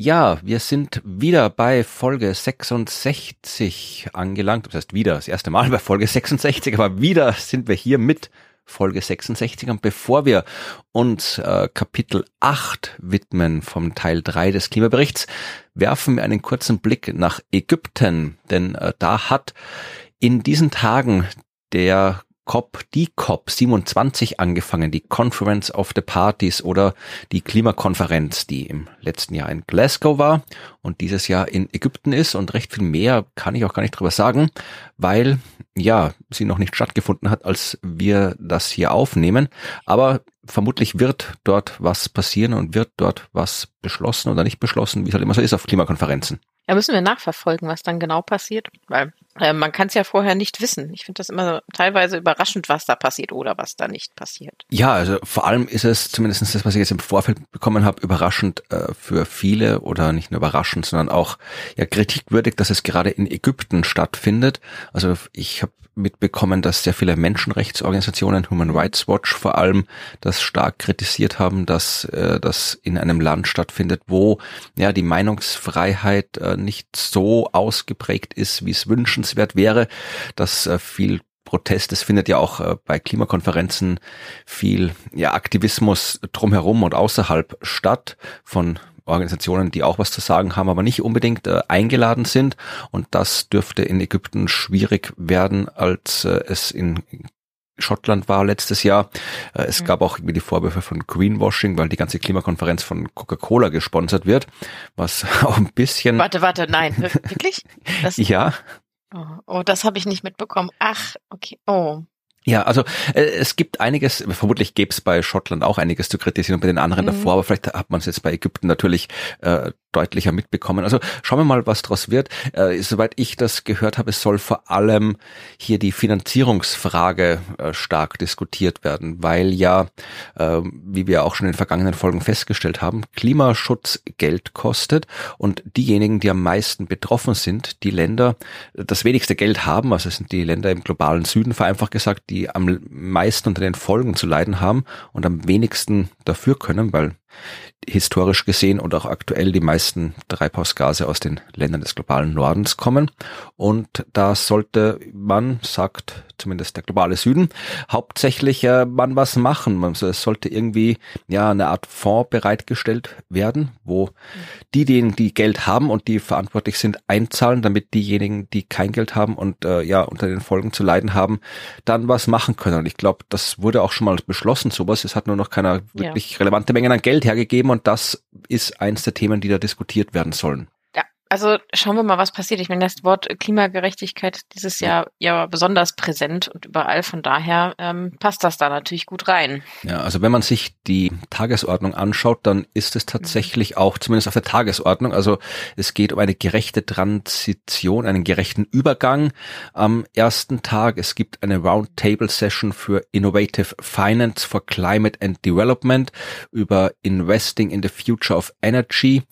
Ja, wir sind wieder bei Folge 66 angelangt. Das heißt wieder, das erste Mal bei Folge 66, aber wieder sind wir hier mit Folge 66. Und bevor wir uns äh, Kapitel 8 widmen vom Teil 3 des Klimaberichts, werfen wir einen kurzen Blick nach Ägypten. Denn äh, da hat in diesen Tagen der COP, die COP 27 angefangen, die Conference of the Parties oder die Klimakonferenz, die im letzten Jahr in Glasgow war und dieses Jahr in Ägypten ist und recht viel mehr kann ich auch gar nicht drüber sagen, weil ja, sie noch nicht stattgefunden hat, als wir das hier aufnehmen, aber vermutlich wird dort was passieren und wird dort was beschlossen oder nicht beschlossen, wie es halt immer so ist auf Klimakonferenzen. Ja, müssen wir nachverfolgen, was dann genau passiert, weil äh, man kann es ja vorher nicht wissen. Ich finde das immer teilweise überraschend, was da passiert oder was da nicht passiert. Ja, also vor allem ist es zumindest das, was ich jetzt im Vorfeld bekommen habe, überraschend äh, für viele oder nicht nur überraschend, sondern auch ja kritikwürdig, dass es gerade in Ägypten stattfindet. Also ich habe mitbekommen, dass sehr viele Menschenrechtsorganisationen, Human Rights Watch vor allem, das stark kritisiert haben, dass äh, das in einem Land stattfindet, wo ja die Meinungsfreiheit äh, nicht so ausgeprägt ist, wie es wünschenswert wäre, dass äh, viel Protest. Es findet ja auch äh, bei Klimakonferenzen viel ja, Aktivismus drumherum und außerhalb statt von Organisationen, die auch was zu sagen haben, aber nicht unbedingt äh, eingeladen sind. Und das dürfte in Ägypten schwierig werden, als äh, es in Schottland war letztes Jahr. Äh, es mhm. gab auch irgendwie die Vorwürfe von Greenwashing, weil die ganze Klimakonferenz von Coca-Cola gesponsert wird, was auch ein bisschen. Warte, warte, nein, wirklich? Das, ja. Oh, oh das habe ich nicht mitbekommen. Ach, okay. Oh. Ja, also äh, es gibt einiges, vermutlich gäbe es bei Schottland auch einiges zu kritisieren und bei den anderen mhm. davor, aber vielleicht hat man es jetzt bei Ägypten natürlich äh, deutlicher mitbekommen. Also schauen wir mal, was daraus wird. Äh, soweit ich das gehört habe, soll vor allem hier die Finanzierungsfrage äh, stark diskutiert werden, weil ja, äh, wie wir auch schon in den vergangenen Folgen festgestellt haben, Klimaschutz Geld kostet und diejenigen, die am meisten betroffen sind, die Länder, das wenigste Geld haben, also es sind die Länder im globalen Süden, vereinfacht gesagt, die am meisten unter den Folgen zu leiden haben und am wenigsten dafür können, weil historisch gesehen und auch aktuell die meisten Treibhausgase aus den Ländern des globalen Nordens kommen. Und da sollte man, sagt zumindest der globale Süden, hauptsächlich äh, man was machen. Man, es sollte irgendwie ja eine Art Fonds bereitgestellt werden, wo diejenigen, die Geld haben und die verantwortlich sind, einzahlen, damit diejenigen, die kein Geld haben und äh, ja unter den Folgen zu leiden haben, dann was machen können. Und ich glaube, das wurde auch schon mal beschlossen, sowas. Es hat nur noch keiner wirklich ja. relevante Mengen an Geld hergegeben und das ist eins der Themen, die da diskutiert werden sollen. Also schauen wir mal, was passiert. Ich meine, das Wort Klimagerechtigkeit dieses Jahr ja besonders präsent und überall. Von daher ähm, passt das da natürlich gut rein. Ja, also wenn man sich die Tagesordnung anschaut, dann ist es tatsächlich auch zumindest auf der Tagesordnung. Also es geht um eine gerechte Transition, einen gerechten Übergang am ersten Tag. Es gibt eine Roundtable-Session für Innovative Finance for Climate and Development über Investing in the Future of Energy.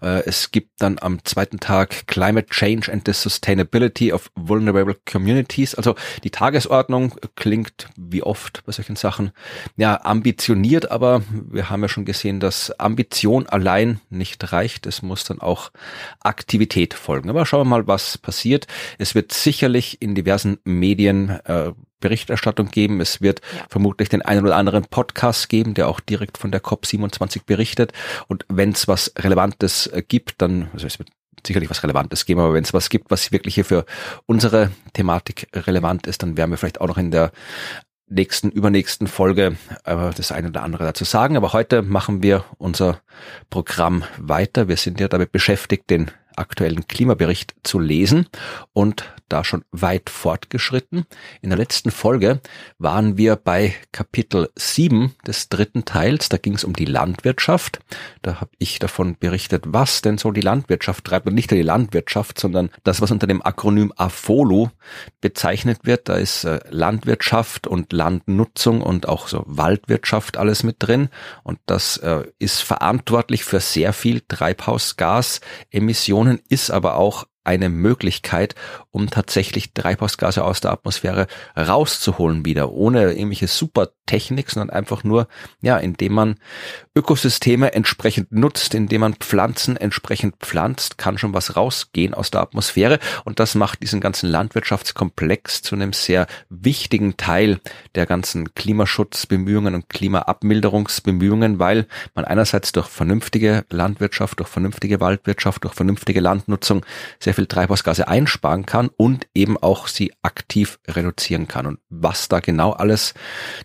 Äh, es gibt dann am zweiten zweiten Tag Climate Change and the Sustainability of Vulnerable Communities. Also die Tagesordnung klingt wie oft bei solchen Sachen ja ambitioniert, aber wir haben ja schon gesehen, dass Ambition allein nicht reicht. Es muss dann auch Aktivität folgen. Aber schauen wir mal, was passiert. Es wird sicherlich in diversen Medien äh, Berichterstattung geben. Es wird ja. vermutlich den einen oder anderen Podcast geben, der auch direkt von der COP27 berichtet. Und wenn es was Relevantes äh, gibt, dann, also es wird sicherlich was Relevantes geben, aber wenn es was gibt, was wirklich hier für unsere Thematik relevant ist, dann werden wir vielleicht auch noch in der nächsten, übernächsten Folge äh, das eine oder andere dazu sagen. Aber heute machen wir unser Programm weiter. Wir sind ja damit beschäftigt, den aktuellen Klimabericht zu lesen und da schon weit fortgeschritten. In der letzten Folge waren wir bei Kapitel 7 des dritten Teils. Da ging es um die Landwirtschaft. Da habe ich davon berichtet, was denn so die Landwirtschaft treibt und nicht nur die Landwirtschaft, sondern das, was unter dem Akronym AFOLU bezeichnet wird. Da ist äh, Landwirtschaft und Landnutzung und auch so Waldwirtschaft alles mit drin. Und das äh, ist verantwortlich für sehr viel Treibhausgasemissionen, ist aber auch eine Möglichkeit, um tatsächlich Treibhausgase aus der Atmosphäre rauszuholen wieder, ohne irgendwelche Supertechnik, sondern einfach nur, ja, indem man Ökosysteme entsprechend nutzt, indem man Pflanzen entsprechend pflanzt, kann schon was rausgehen aus der Atmosphäre. Und das macht diesen ganzen Landwirtschaftskomplex zu einem sehr wichtigen Teil der ganzen Klimaschutzbemühungen und Klimaabmilderungsbemühungen, weil man einerseits durch vernünftige Landwirtschaft, durch vernünftige Waldwirtschaft, durch vernünftige Landnutzung sehr viel Treibhausgase einsparen kann und eben auch sie aktiv reduzieren kann. Und was da genau alles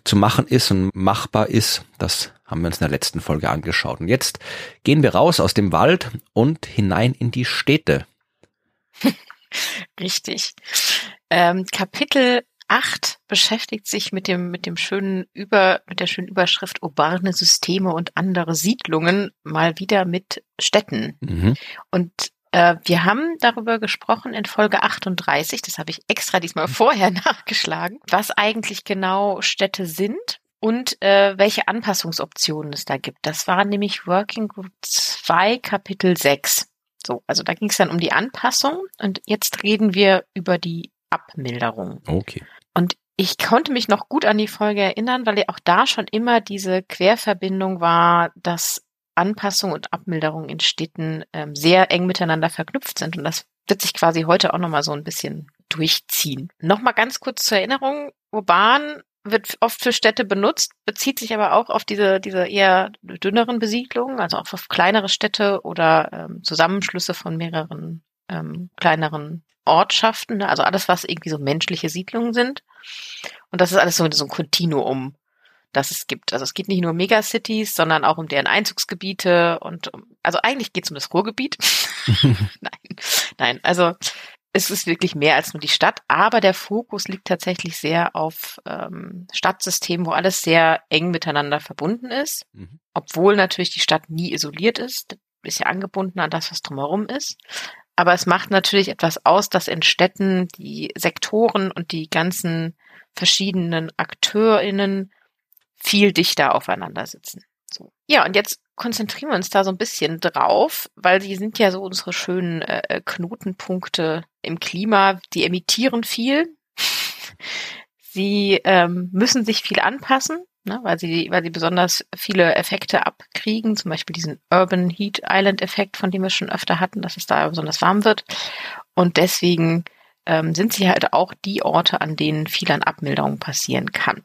zu machen ist und machbar ist, das haben wir uns in der letzten Folge angeschaut. Und jetzt gehen wir raus aus dem Wald und hinein in die Städte. Richtig. Ähm, Kapitel 8 beschäftigt sich mit dem, mit dem schönen Über, mit der schönen Überschrift urbane Systeme und andere Siedlungen mal wieder mit Städten. Mhm. Und wir haben darüber gesprochen in Folge 38, das habe ich extra diesmal vorher nachgeschlagen, was eigentlich genau Städte sind und äh, welche Anpassungsoptionen es da gibt. Das war nämlich Working Group 2 Kapitel 6. So, also da ging es dann um die Anpassung und jetzt reden wir über die Abmilderung. Okay. Und ich konnte mich noch gut an die Folge erinnern, weil ja auch da schon immer diese Querverbindung war, dass Anpassung und Abmilderung in Städten ähm, sehr eng miteinander verknüpft sind. Und das wird sich quasi heute auch nochmal so ein bisschen durchziehen. Nochmal ganz kurz zur Erinnerung. Urban wird oft für Städte benutzt, bezieht sich aber auch auf diese, diese eher dünneren Besiedlungen, also auch auf kleinere Städte oder ähm, Zusammenschlüsse von mehreren ähm, kleineren Ortschaften, also alles, was irgendwie so menschliche Siedlungen sind. Und das ist alles so, so ein Kontinuum das es gibt. Also es geht nicht nur um Megacities, sondern auch um deren Einzugsgebiete und um, also eigentlich geht es um das Ruhrgebiet. nein, nein, also es ist wirklich mehr als nur die Stadt, aber der Fokus liegt tatsächlich sehr auf ähm, Stadtsystemen, wo alles sehr eng miteinander verbunden ist, mhm. obwohl natürlich die Stadt nie isoliert ist, ist ja angebunden an das, was drumherum ist. Aber es macht natürlich etwas aus, dass in Städten die Sektoren und die ganzen verschiedenen AkteurInnen viel dichter aufeinander sitzen. So. Ja, und jetzt konzentrieren wir uns da so ein bisschen drauf, weil sie sind ja so unsere schönen äh, äh Knotenpunkte im Klima. Die emittieren viel. sie ähm, müssen sich viel anpassen, ne, weil sie, weil sie besonders viele Effekte abkriegen, zum Beispiel diesen Urban Heat Island Effekt, von dem wir schon öfter hatten, dass es da besonders warm wird. Und deswegen ähm, sind sie halt auch die Orte, an denen viel an Abmilderung passieren kann.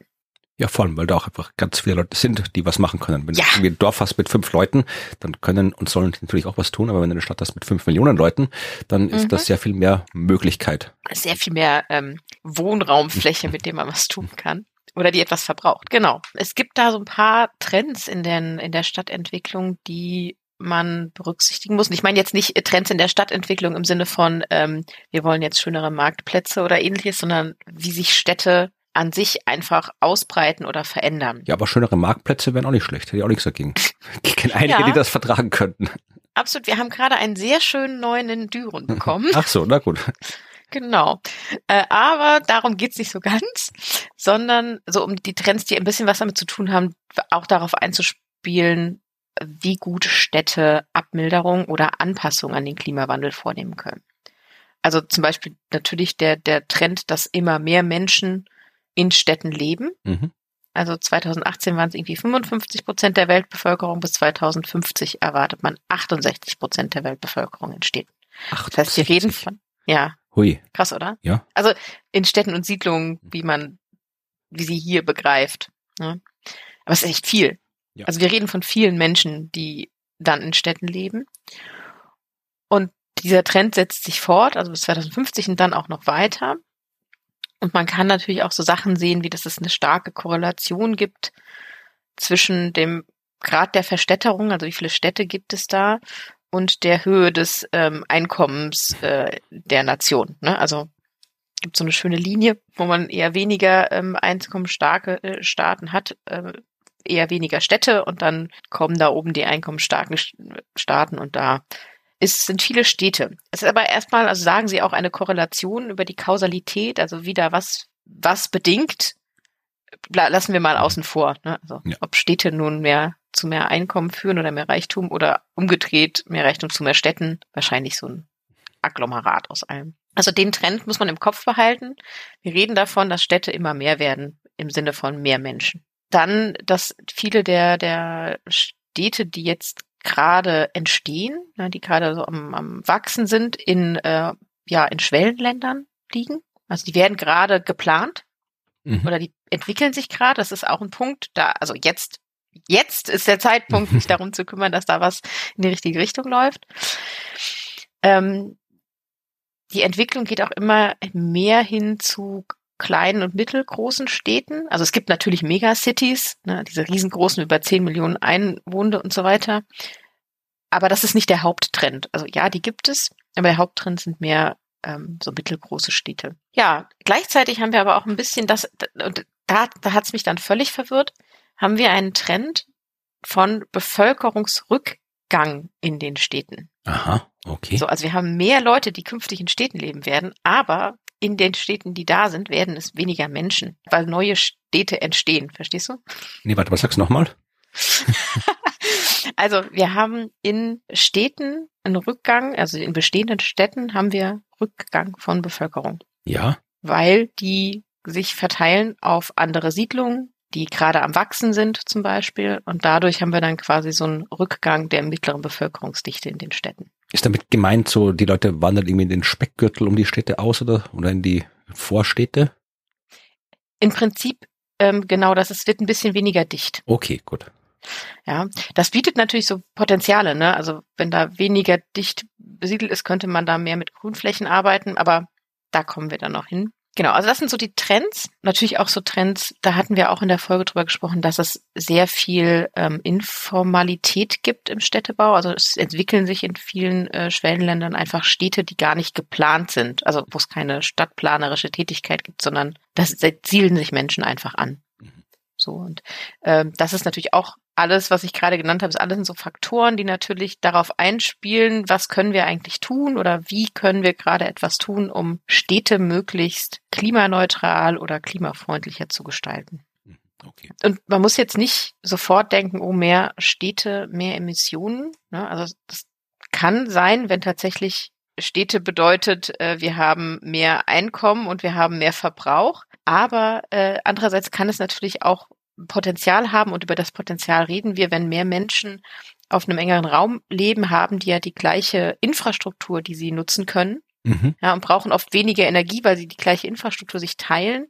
Ja, vor allem, weil da auch einfach ganz viele Leute sind, die was machen können. Wenn ja. du ein Dorf hast mit fünf Leuten, dann können und sollen natürlich auch was tun, aber wenn du eine Stadt hast mit fünf Millionen Leuten, dann ist mhm. das sehr viel mehr Möglichkeit. Sehr viel mehr ähm, Wohnraumfläche, mit dem man was tun kann. Oder die etwas verbraucht, genau. Es gibt da so ein paar Trends in, den, in der Stadtentwicklung, die man berücksichtigen muss. Und ich meine jetzt nicht Trends in der Stadtentwicklung im Sinne von, ähm, wir wollen jetzt schönere Marktplätze oder ähnliches, sondern wie sich Städte an sich einfach ausbreiten oder verändern. Ja, aber schönere Marktplätze wären auch nicht schlecht. Hätte ich auch nichts dagegen. Ich kenne einige, ja. die das vertragen könnten. Absolut. Wir haben gerade einen sehr schönen neuen in Düren bekommen. Ach so, na gut. Genau. Äh, aber darum geht's nicht so ganz, sondern so um die Trends, die ein bisschen was damit zu tun haben, auch darauf einzuspielen, wie gut Städte Abmilderung oder Anpassung an den Klimawandel vornehmen können. Also zum Beispiel natürlich der, der Trend, dass immer mehr Menschen in Städten leben. Mhm. Also 2018 waren es irgendwie 55 Prozent der Weltbevölkerung, bis 2050 erwartet man 68 Prozent der Weltbevölkerung in Städten. 68. Das heißt, wir reden von, ja. Hui. Krass, oder? Ja. Also in Städten und Siedlungen, wie man, wie sie hier begreift. Ne? Aber es ist echt viel. Ja. Also wir reden von vielen Menschen, die dann in Städten leben. Und dieser Trend setzt sich fort, also bis 2050 und dann auch noch weiter. Und man kann natürlich auch so Sachen sehen, wie dass es eine starke Korrelation gibt zwischen dem Grad der Verstädterung, also wie viele Städte gibt es da, und der Höhe des ähm, Einkommens äh, der Nation. Ne? Also gibt so eine schöne Linie, wo man eher weniger ähm, einkommensstarke äh, Staaten hat, äh, eher weniger Städte und dann kommen da oben die einkommensstarken Staaten und da ist, sind viele Städte. Es ist aber erstmal, also sagen Sie auch eine Korrelation über die Kausalität, also wieder was, was bedingt, lassen wir mal außen vor. Ne? Also ja. ob Städte nun mehr zu mehr Einkommen führen oder mehr Reichtum oder umgedreht mehr Reichtum zu mehr Städten, wahrscheinlich so ein Agglomerat aus allem. Also den Trend muss man im Kopf behalten. Wir reden davon, dass Städte immer mehr werden im Sinne von mehr Menschen. Dann, dass viele der, der Städte, die jetzt gerade entstehen, ne, die gerade so am, am Wachsen sind, in, äh, ja, in Schwellenländern liegen. Also die werden gerade geplant mhm. oder die entwickeln sich gerade. Das ist auch ein Punkt, da, also jetzt, jetzt ist der Zeitpunkt, sich darum zu kümmern, dass da was in die richtige Richtung läuft. Ähm, die Entwicklung geht auch immer mehr hin zu kleinen und mittelgroßen Städten. Also es gibt natürlich Megacities, ne, diese riesengroßen über 10 Millionen Einwohner und so weiter. Aber das ist nicht der Haupttrend. Also ja, die gibt es, aber der Haupttrend sind mehr ähm, so mittelgroße Städte. Ja, gleichzeitig haben wir aber auch ein bisschen das, und da, da hat es mich dann völlig verwirrt, haben wir einen Trend von Bevölkerungsrückgang in den Städten. Aha, okay. So, also wir haben mehr Leute, die künftig in Städten leben werden, aber in den Städten, die da sind, werden es weniger Menschen, weil neue Städte entstehen. Verstehst du? Nee, warte, was sagst du nochmal? also wir haben in Städten einen Rückgang, also in bestehenden Städten haben wir Rückgang von Bevölkerung. Ja. Weil die sich verteilen auf andere Siedlungen, die gerade am Wachsen sind zum Beispiel. Und dadurch haben wir dann quasi so einen Rückgang der mittleren Bevölkerungsdichte in den Städten. Ist damit gemeint, so die Leute wandern irgendwie in den Speckgürtel um die Städte aus oder, oder in die Vorstädte? Im Prinzip ähm, genau, das ist, wird ein bisschen weniger dicht. Okay, gut. Ja, das bietet natürlich so Potenziale, ne? Also wenn da weniger dicht besiedelt ist, könnte man da mehr mit Grünflächen arbeiten, aber da kommen wir dann noch hin. Genau, also das sind so die Trends. Natürlich auch so Trends, da hatten wir auch in der Folge drüber gesprochen, dass es sehr viel ähm, Informalität gibt im Städtebau. Also es entwickeln sich in vielen äh, Schwellenländern einfach Städte, die gar nicht geplant sind. Also wo es keine stadtplanerische Tätigkeit gibt, sondern das zielen sich Menschen einfach an. So und ähm, das ist natürlich auch alles, was ich gerade genannt habe, ist alles sind so Faktoren, die natürlich darauf einspielen, was können wir eigentlich tun oder wie können wir gerade etwas tun, um Städte möglichst klimaneutral oder klimafreundlicher zu gestalten. Mhm, okay. Und man muss jetzt nicht sofort denken, oh, mehr Städte, mehr Emissionen. Ne? Also das kann sein, wenn tatsächlich Städte bedeutet, äh, wir haben mehr Einkommen und wir haben mehr Verbrauch. Aber äh, andererseits kann es natürlich auch Potenzial haben und über das Potenzial reden wir, wenn mehr Menschen auf einem engeren Raum leben, haben die ja die gleiche Infrastruktur, die sie nutzen können. Mhm. Ja, und brauchen oft weniger Energie, weil sie die gleiche Infrastruktur sich teilen,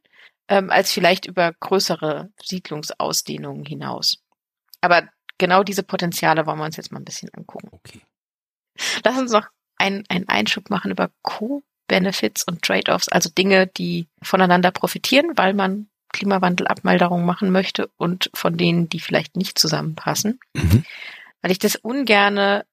ähm, als vielleicht über größere Siedlungsausdehnungen hinaus. Aber genau diese Potenziale wollen wir uns jetzt mal ein bisschen angucken. Okay. Lass uns noch einen, einen Einschub machen über Co-Benefits und Trade-offs, also Dinge, die voneinander profitieren, weil man Klimawandelabmalderung machen möchte und von denen, die vielleicht nicht zusammenpassen, mhm. weil ich das ungerne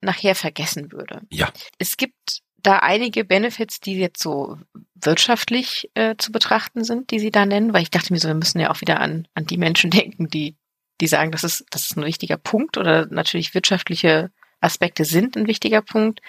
nachher vergessen würde. Ja. Es gibt da einige Benefits, die jetzt so wirtschaftlich äh, zu betrachten sind, die Sie da nennen, weil ich dachte mir so, wir müssen ja auch wieder an, an die Menschen denken, die, die sagen, das ist, das ist ein wichtiger Punkt oder natürlich wirtschaftliche Aspekte sind ein wichtiger Punkt.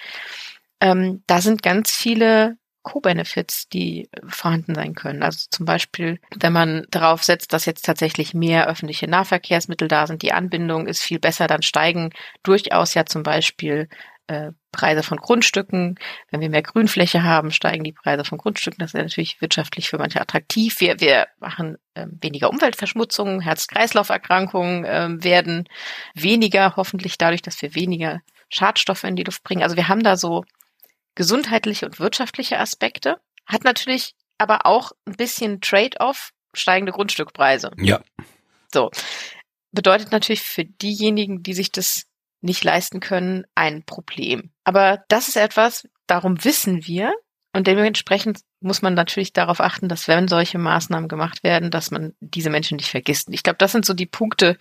Ähm, da sind ganz viele Co-Benefits, die vorhanden sein können. Also zum Beispiel, wenn man darauf setzt, dass jetzt tatsächlich mehr öffentliche Nahverkehrsmittel da sind, die Anbindung ist viel besser, dann steigen durchaus ja zum Beispiel äh, Preise von Grundstücken. Wenn wir mehr Grünfläche haben, steigen die Preise von Grundstücken. Das ist natürlich wirtschaftlich für manche attraktiv. Wir, wir machen äh, weniger Umweltverschmutzung, Herz-Kreislauf-Erkrankungen äh, werden weniger, hoffentlich dadurch, dass wir weniger Schadstoffe in die Luft bringen. Also wir haben da so gesundheitliche und wirtschaftliche Aspekte, hat natürlich aber auch ein bisschen Trade-off, steigende Grundstückpreise. Ja. So. Bedeutet natürlich für diejenigen, die sich das nicht leisten können, ein Problem. Aber das ist etwas, darum wissen wir, Und dementsprechend muss man natürlich darauf achten, dass wenn solche Maßnahmen gemacht werden, dass man diese Menschen nicht vergisst. ich glaube, das sind so die Punkte,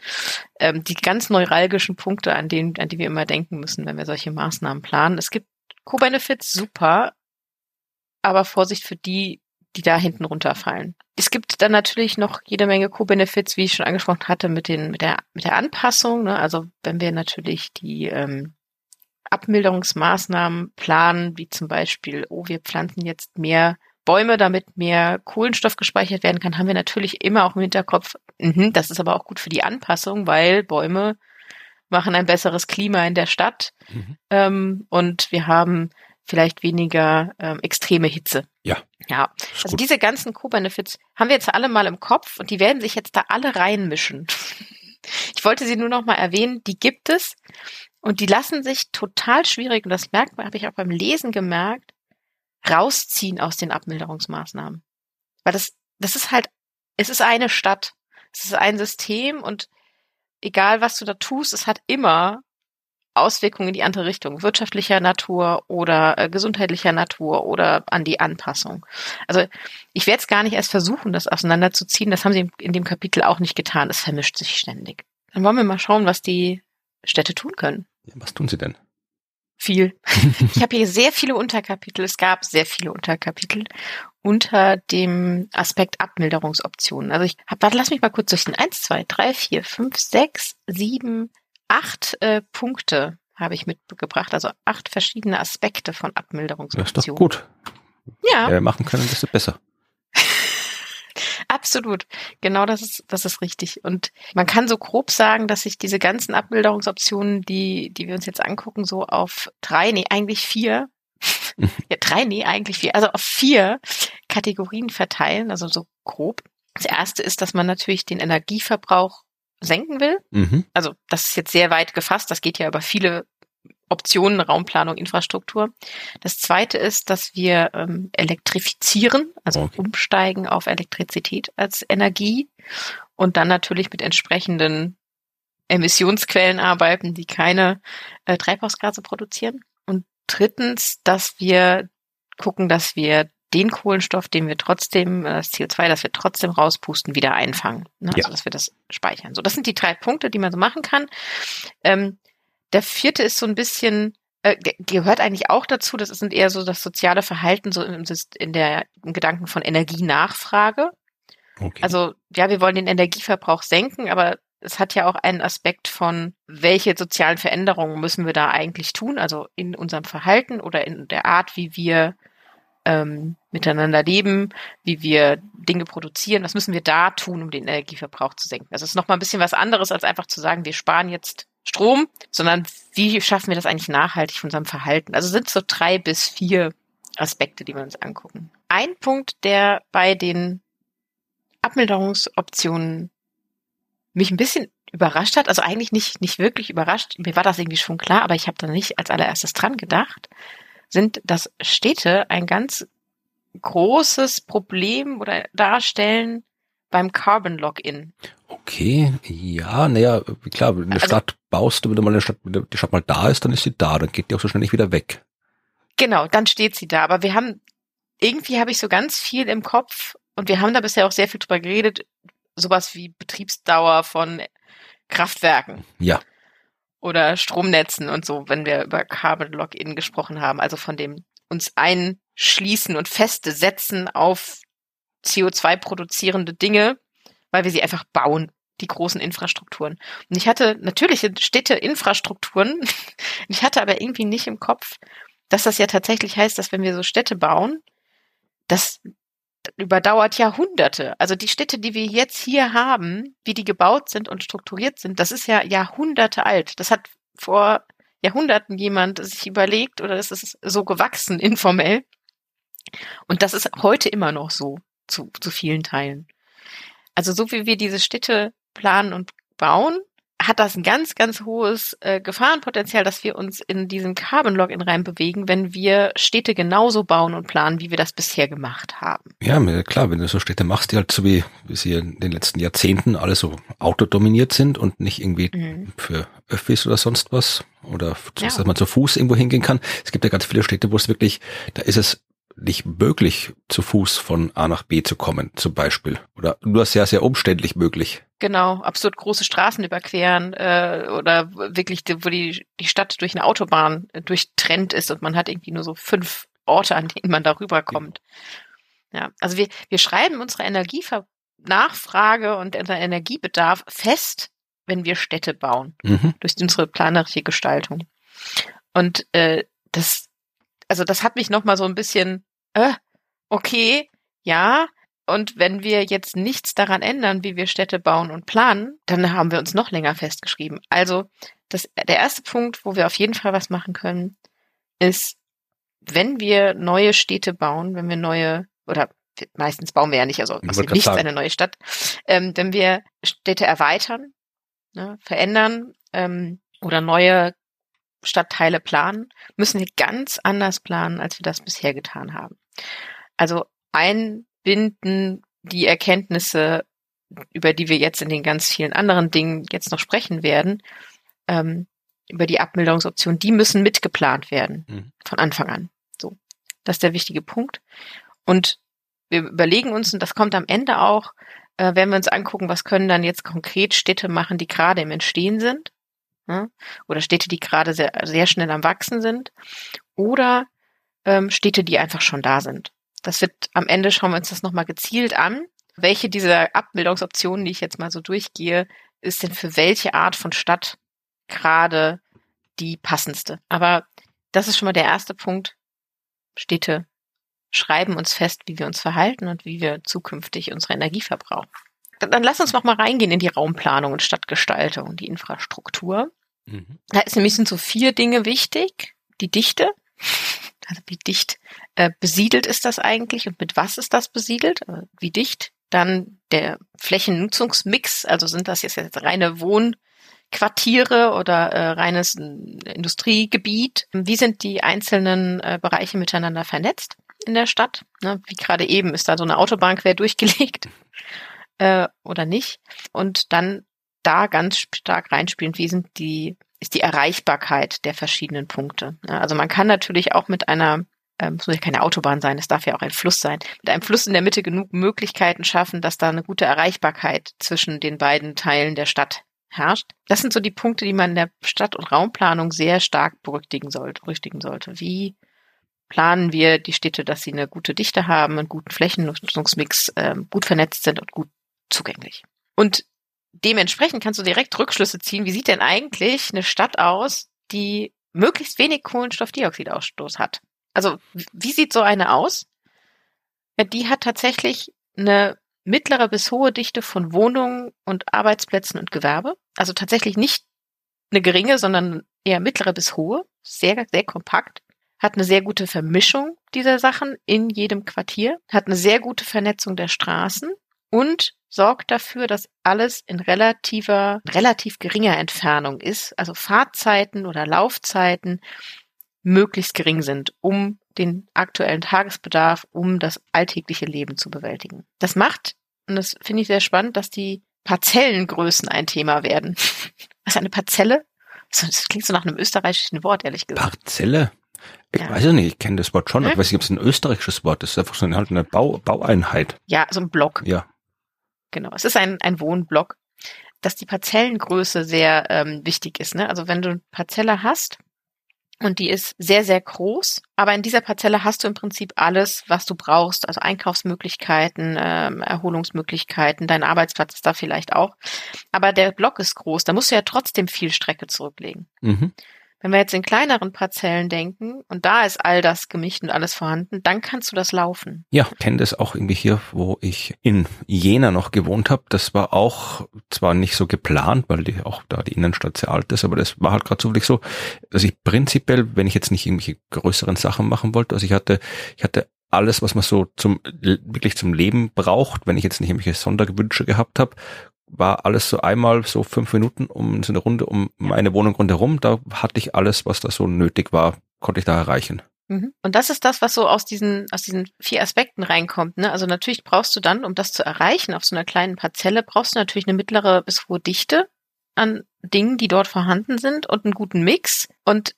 ähm, die ganz neuralgischen Punkte, an denen, an die wir immer denken müssen, wenn wir solche Maßnahmen planen. Es gibt Co-Benefits, super, aber Vorsicht für die, die da hinten runterfallen. Es gibt dann natürlich noch jede Menge Co-Benefits, wie ich schon angesprochen hatte, mit den mit der mit der Anpassung. Ne? Also wenn wir natürlich die ähm, Abmilderungsmaßnahmen planen, wie zum Beispiel, oh, wir pflanzen jetzt mehr Bäume, damit mehr Kohlenstoff gespeichert werden kann, haben wir natürlich immer auch im Hinterkopf, mh, das ist aber auch gut für die Anpassung, weil Bäume machen ein besseres Klima in der Stadt mhm. ähm, und wir haben vielleicht weniger ähm, extreme Hitze. Ja. Ja. Also gut. diese ganzen Co-Benefits haben wir jetzt alle mal im Kopf und die werden sich jetzt da alle reinmischen. Ich wollte sie nur noch mal erwähnen, die gibt es und die lassen sich total schwierig, und das merkt man, habe ich auch beim Lesen gemerkt, rausziehen aus den Abmilderungsmaßnahmen. Weil das, das ist halt, es ist eine Stadt, es ist ein System und egal was du da tust, es hat immer Auswirkungen in die andere Richtung, wirtschaftlicher Natur oder äh, gesundheitlicher Natur oder an die Anpassung. Also ich werde es gar nicht erst versuchen, das auseinanderzuziehen. Das haben sie in dem Kapitel auch nicht getan. Es vermischt sich ständig. Dann wollen wir mal schauen, was die Städte tun können. Ja, was tun sie denn? Viel. ich habe hier sehr viele Unterkapitel. Es gab sehr viele Unterkapitel unter dem Aspekt Abmilderungsoptionen. Also ich habe, warte, lass mich mal kurz durch den eins, zwei, drei, vier, fünf, sechs, sieben, acht äh, Punkte habe ich mitgebracht, also acht verschiedene Aspekte von Abmilderungsoptionen. Das ist doch gut. Ja. Äh, machen können, desto besser. Absolut. Genau das ist, das ist richtig. Und man kann so grob sagen, dass sich diese ganzen Abbilderungsoptionen, die, die wir uns jetzt angucken, so auf drei, nee, eigentlich vier, ja, drei, nee, eigentlich vier, also auf vier Kategorien verteilen, also so grob. Das erste ist, dass man natürlich den Energieverbrauch senken will. Mhm. Also das ist jetzt sehr weit gefasst, das geht ja über viele Optionen, Raumplanung, Infrastruktur. Das zweite ist, dass wir ähm, elektrifizieren, also okay. umsteigen auf Elektrizität als Energie und dann natürlich mit entsprechenden Emissionsquellen arbeiten, die keine äh, Treibhausgase produzieren. Drittens, dass wir gucken, dass wir den Kohlenstoff, den wir trotzdem, äh, das CO2, das wir trotzdem rauspusten, wieder einfangen. Ne? Also, ja. dass wir das speichern. So, das sind die drei Punkte, die man so machen kann. Ähm, der vierte ist so ein bisschen, äh, gehört eigentlich auch dazu, das sind eher so das soziale Verhalten, so im, in der, im Gedanken von Energienachfrage. Okay. Also, ja, wir wollen den Energieverbrauch senken, aber es hat ja auch einen Aspekt von, welche sozialen Veränderungen müssen wir da eigentlich tun, also in unserem Verhalten oder in der Art, wie wir ähm, miteinander leben, wie wir Dinge produzieren, was müssen wir da tun, um den Energieverbrauch zu senken. Also es ist nochmal ein bisschen was anderes, als einfach zu sagen, wir sparen jetzt Strom, sondern wie schaffen wir das eigentlich nachhaltig von unserem Verhalten? Also sind so drei bis vier Aspekte, die wir uns angucken. Ein Punkt, der bei den Abmilderungsoptionen mich ein bisschen überrascht hat, also eigentlich nicht, nicht wirklich überrascht, mir war das irgendwie schon klar, aber ich habe da nicht als allererstes dran gedacht, sind, dass Städte ein ganz großes Problem oder darstellen beim Carbon Login. Okay, ja, naja, klar, wenn eine also, Stadt baust, wenn du mal eine Stadt, wenn die Stadt mal da ist, dann ist sie da, dann geht die auch so schnell nicht wieder weg. Genau, dann steht sie da. Aber wir haben, irgendwie habe ich so ganz viel im Kopf und wir haben da bisher auch sehr viel drüber geredet, sowas wie Betriebsdauer von Kraftwerken. Ja. Oder Stromnetzen und so, wenn wir über Carbon Login gesprochen haben, also von dem uns einschließen und feste setzen auf CO2 produzierende Dinge, weil wir sie einfach bauen, die großen Infrastrukturen. Und ich hatte natürliche Städte Infrastrukturen, ich hatte aber irgendwie nicht im Kopf, dass das ja tatsächlich heißt, dass wenn wir so Städte bauen, das überdauert Jahrhunderte. Also die Städte, die wir jetzt hier haben, wie die gebaut sind und strukturiert sind, das ist ja Jahrhunderte alt. Das hat vor Jahrhunderten jemand sich überlegt oder ist so gewachsen informell. Und das ist heute immer noch so zu, zu vielen Teilen. Also so wie wir diese Städte planen und bauen, hat das ein ganz, ganz hohes äh, Gefahrenpotenzial, dass wir uns in diesen Carbon Login reinbewegen, wenn wir Städte genauso bauen und planen, wie wir das bisher gemacht haben. Ja, klar, wenn du so Städte machst, die halt so wie, wie sie in den letzten Jahrzehnten alle so autodominiert sind und nicht irgendwie mhm. für Öffis oder sonst was oder ja. dass man zu Fuß irgendwo hingehen kann. Es gibt ja ganz viele Städte, wo es wirklich, da ist es nicht möglich, zu Fuß von A nach B zu kommen, zum Beispiel. Oder nur sehr, sehr umständlich möglich. Genau, absurd große Straßen überqueren äh, oder wirklich, wo die, die Stadt durch eine Autobahn äh, durchtrennt ist und man hat irgendwie nur so fünf Orte, an denen man darüber kommt. Ja, also wir, wir schreiben unsere Energienachfrage und unser Energiebedarf fest, wenn wir Städte bauen, mhm. durch unsere planerische Gestaltung. Und äh, das, also das hat mich nochmal so ein bisschen, äh, okay, ja, und wenn wir jetzt nichts daran ändern, wie wir Städte bauen und planen, dann haben wir uns noch länger festgeschrieben. Also das, der erste Punkt, wo wir auf jeden Fall was machen können, ist, wenn wir neue Städte bauen, wenn wir neue, oder meistens bauen wir ja nicht, also aus nichts sagen. eine neue Stadt, ähm, wenn wir Städte erweitern, ne, verändern ähm, oder neue Stadtteile planen, müssen wir ganz anders planen, als wir das bisher getan haben. Also einbinden die Erkenntnisse, über die wir jetzt in den ganz vielen anderen Dingen jetzt noch sprechen werden, ähm, über die Abmilderungsoption, die müssen mitgeplant werden mhm. von Anfang an. So, das ist der wichtige Punkt. Und wir überlegen uns, und das kommt am Ende auch, äh, wenn wir uns angucken, was können dann jetzt konkret Städte machen, die gerade im Entstehen sind, ja? oder Städte, die gerade sehr, sehr schnell am Wachsen sind, oder ähm, Städte, die einfach schon da sind. Das wird am Ende schauen wir uns das nochmal gezielt an. Welche dieser Abbildungsoptionen, die ich jetzt mal so durchgehe, ist denn für welche Art von Stadt gerade die passendste? Aber das ist schon mal der erste Punkt. Städte schreiben uns fest, wie wir uns verhalten und wie wir zukünftig unsere Energie verbrauchen. Dann lass uns noch mal reingehen in die Raumplanung und Stadtgestaltung und die Infrastruktur. Mhm. Da ist nämlich sind so vier Dinge wichtig. Die Dichte, also wie dicht äh, besiedelt ist das eigentlich und mit was ist das besiedelt? Äh, wie dicht? Dann der Flächennutzungsmix, also sind das jetzt, jetzt reine Wohnquartiere oder äh, reines Industriegebiet? Wie sind die einzelnen äh, Bereiche miteinander vernetzt? in der Stadt. Ne? Wie gerade eben ist da so eine Autobahn quer durchgelegt äh, oder nicht. Und dann da ganz stark reinspielen, wie sind die, ist die Erreichbarkeit der verschiedenen Punkte. Also man kann natürlich auch mit einer ähm, es muss ja keine Autobahn sein, es darf ja auch ein Fluss sein, mit einem Fluss in der Mitte genug Möglichkeiten schaffen, dass da eine gute Erreichbarkeit zwischen den beiden Teilen der Stadt herrscht. Das sind so die Punkte, die man in der Stadt- und Raumplanung sehr stark berücksichtigen sollte. Berücksichtigen sollte. Wie planen wir die Städte, dass sie eine gute Dichte haben, einen guten Flächennutzungsmix, äh, gut vernetzt sind und gut zugänglich. Und dementsprechend kannst du direkt Rückschlüsse ziehen. Wie sieht denn eigentlich eine Stadt aus, die möglichst wenig Kohlenstoffdioxidausstoß hat? Also wie sieht so eine aus? Ja, die hat tatsächlich eine mittlere bis hohe Dichte von Wohnungen und Arbeitsplätzen und Gewerbe. Also tatsächlich nicht eine geringe, sondern eher mittlere bis hohe. Sehr, sehr kompakt hat eine sehr gute Vermischung dieser Sachen in jedem Quartier, hat eine sehr gute Vernetzung der Straßen und sorgt dafür, dass alles in relativer, relativ geringer Entfernung ist, also Fahrzeiten oder Laufzeiten möglichst gering sind, um den aktuellen Tagesbedarf, um das alltägliche Leben zu bewältigen. Das macht, und das finde ich sehr spannend, dass die Parzellengrößen ein Thema werden. Was ist eine Parzelle? Das klingt so nach einem österreichischen Wort, ehrlich gesagt. Parzelle? Ich ja. weiß ja nicht, ich kenne das Wort schon, hm? ich weiß nicht, ob es ein österreichisches Wort ist. Das ist einfach so eine, halt eine Bau, Baueinheit. Ja, so ein Block. Ja. Genau, es ist ein, ein Wohnblock, dass die Parzellengröße sehr ähm, wichtig ist. Ne? Also wenn du eine Parzelle hast und die ist sehr, sehr groß, aber in dieser Parzelle hast du im Prinzip alles, was du brauchst, also Einkaufsmöglichkeiten, ähm, Erholungsmöglichkeiten, dein Arbeitsplatz ist da vielleicht auch. Aber der Block ist groß, da musst du ja trotzdem viel Strecke zurücklegen. Mhm. Wenn wir jetzt in kleineren Parzellen denken und da ist all das gemischt und alles vorhanden, dann kannst du das laufen. Ja, kenne das auch irgendwie hier, wo ich in Jena noch gewohnt habe. Das war auch zwar nicht so geplant, weil die auch da die Innenstadt sehr alt ist, aber das war halt gerade zufällig so, dass ich prinzipiell, wenn ich jetzt nicht irgendwelche größeren Sachen machen wollte, also ich hatte, ich hatte alles, was man so zum wirklich zum Leben braucht, wenn ich jetzt nicht irgendwelche Sonderwünsche gehabt habe, war alles so einmal so fünf Minuten um so eine Runde um meine Wohnung rundherum. Da hatte ich alles, was da so nötig war, konnte ich da erreichen. Mhm. Und das ist das, was so aus diesen, aus diesen vier Aspekten reinkommt. Ne? Also natürlich brauchst du dann, um das zu erreichen, auf so einer kleinen Parzelle, brauchst du natürlich eine mittlere bis hohe Dichte an Dingen, die dort vorhanden sind und einen guten Mix. Und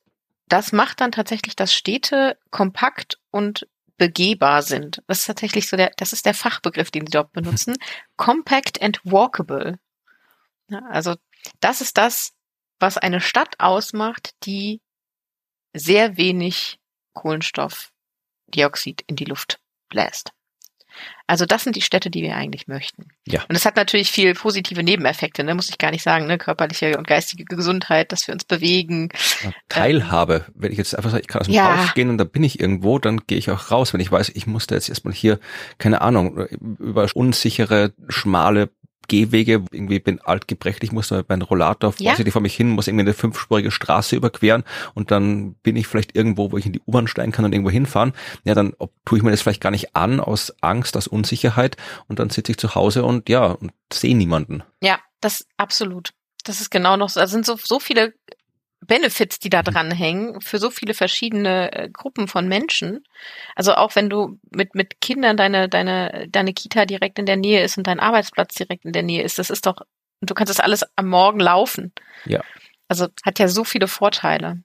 das macht dann tatsächlich das Städte kompakt und begehbar sind. Das ist tatsächlich so der, das ist der Fachbegriff, den sie dort benutzen. Compact and walkable. Ja, also das ist das, was eine Stadt ausmacht, die sehr wenig Kohlenstoffdioxid in die Luft bläst. Also das sind die Städte, die wir eigentlich möchten. Ja. Und es hat natürlich viel positive Nebeneffekte, ne? muss ich gar nicht sagen, ne? körperliche und geistige Gesundheit, dass wir uns bewegen. Ja, Teilhabe, ähm, wenn ich jetzt einfach sage, ich kann aus dem ja. Haus gehen und da bin ich irgendwo, dann gehe ich auch raus. Wenn ich weiß, ich musste jetzt erstmal hier, keine Ahnung, über unsichere, schmale Gehwege, irgendwie bin alt gebrechlich, muss mit meinem Rollator vorsichtig ja. vor mich hin, muss irgendwie eine fünfspurige Straße überqueren und dann bin ich vielleicht irgendwo, wo ich in die U-Bahn steigen kann und irgendwo hinfahren. Ja, dann ob, tue ich mir das vielleicht gar nicht an aus Angst, aus Unsicherheit und dann sitze ich zu Hause und ja, und sehe niemanden. Ja, das absolut. Das ist genau noch so. Da sind so, so viele Benefits, die da mhm. dran hängen, für so viele verschiedene äh, Gruppen von Menschen. Also auch wenn du mit, mit Kindern deine, deine, deine Kita direkt in der Nähe ist und dein Arbeitsplatz direkt in der Nähe ist, das ist doch, du kannst das alles am Morgen laufen. Ja. Also hat ja so viele Vorteile.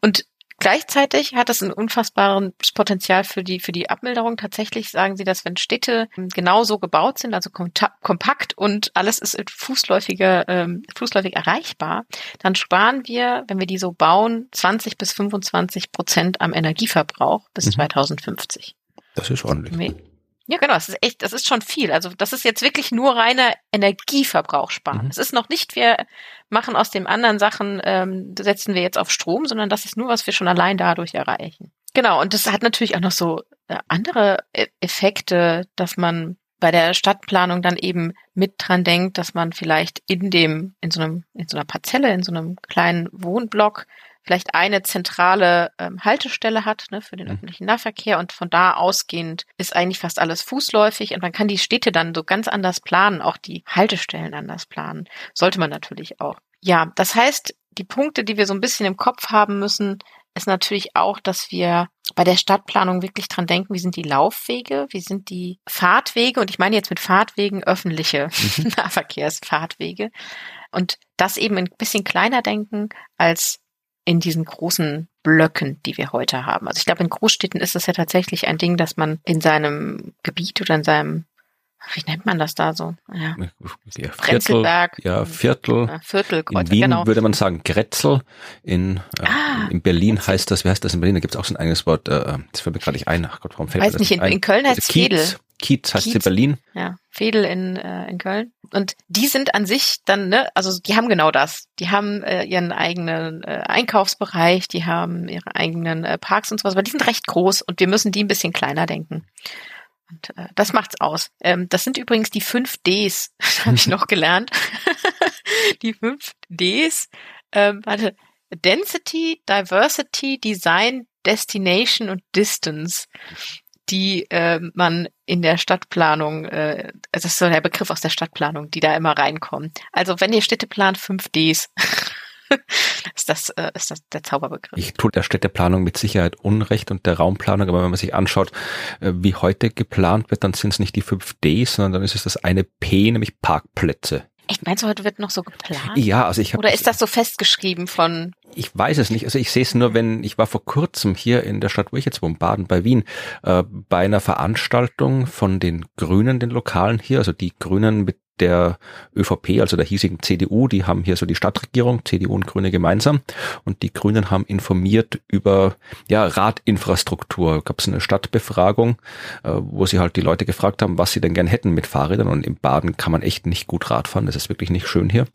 Und Gleichzeitig hat es ein unfassbares Potenzial für die, für die Abmilderung. Tatsächlich sagen sie, dass wenn Städte genauso gebaut sind, also kompakt und alles ist fußläufiger, ähm, fußläufig erreichbar, dann sparen wir, wenn wir die so bauen, 20 bis 25 Prozent am Energieverbrauch bis mhm. 2050. Das ist ordentlich. Ja, genau, das ist echt, das ist schon viel. Also das ist jetzt wirklich nur reiner Energieverbrauch sparen. Mhm. Es ist noch nicht, wir machen aus den anderen Sachen, ähm, setzen wir jetzt auf Strom, sondern das ist nur, was wir schon allein dadurch erreichen. Genau, und das hat natürlich auch noch so äh, andere e-, Effekte, dass man bei der Stadtplanung dann eben mit dran denkt, dass man vielleicht in dem, in so einem, in so einer Parzelle, in so einem kleinen Wohnblock vielleicht eine zentrale ähm, Haltestelle hat ne, für den mhm. öffentlichen Nahverkehr und von da ausgehend ist eigentlich fast alles fußläufig und man kann die Städte dann so ganz anders planen, auch die Haltestellen anders planen. Sollte man natürlich auch. Ja, das heißt, die Punkte, die wir so ein bisschen im Kopf haben müssen, ist natürlich auch, dass wir bei der Stadtplanung wirklich dran denken, wie sind die Laufwege, wie sind die Fahrtwege und ich meine jetzt mit Fahrtwegen öffentliche mhm. Nahverkehrsfahrtwege und das eben ein bisschen kleiner denken als in diesen großen Blöcken, die wir heute haben. Also ich glaube, in Großstädten ist es ja tatsächlich ein Ding, dass man in seinem Gebiet oder in seinem wie nennt man das da so? Ja, ja Viertel, ja, Viertel. Ja, Viertel in Wien genau. würde man sagen Grätzel. In, äh, ah, in Berlin Grätzel. heißt das, wie heißt das in Berlin? Da gibt es auch so ein eigenes Wort, äh, das fällt mir gerade nicht ein. Ach Gott, warum fällt Weiß mir das nicht, in, ein? in Köln heißt es Kiez. Kiez heißt Kiez. in Berlin. Ja, Fedel in, äh, in Köln. Und die sind an sich dann, ne, also die haben genau das. Die haben äh, ihren eigenen äh, Einkaufsbereich, die haben ihre eigenen äh, Parks und sowas, aber die sind recht groß und wir müssen die ein bisschen kleiner denken. Und äh, das macht's aus. Ähm, das sind übrigens die fünf Ds, habe ich noch gelernt. die fünf Ds. Ähm, warte, Density, Diversity, Design, Destination und Distance die äh, man in der Stadtplanung, äh, das ist so der Begriff aus der Stadtplanung, die da immer reinkommen. Also wenn ihr Städte plant, 5Ds. ist das, äh, ist das der Zauberbegriff. Ich tue der Städteplanung mit Sicherheit Unrecht und der Raumplanung, aber wenn man sich anschaut, äh, wie heute geplant wird, dann sind es nicht die 5Ds, sondern dann ist es das eine P, nämlich Parkplätze. Echt, meinst du, heute wird noch so geplant? Ja, also ich habe. Oder ist das so festgeschrieben von? Ich weiß es nicht. Also ich sehe es nur, wenn ich war vor kurzem hier in der Stadt, wo ich jetzt wohne, Baden bei Wien, äh, bei einer Veranstaltung von den Grünen, den Lokalen hier, also die Grünen mit der ÖVP, also der hiesigen CDU, die haben hier so die Stadtregierung, CDU und Grüne gemeinsam. Und die Grünen haben informiert über ja, Radinfrastruktur. Gab es eine Stadtbefragung, äh, wo sie halt die Leute gefragt haben, was sie denn gern hätten mit Fahrrädern. Und im Baden kann man echt nicht gut Rad fahren. Das ist wirklich nicht schön hier.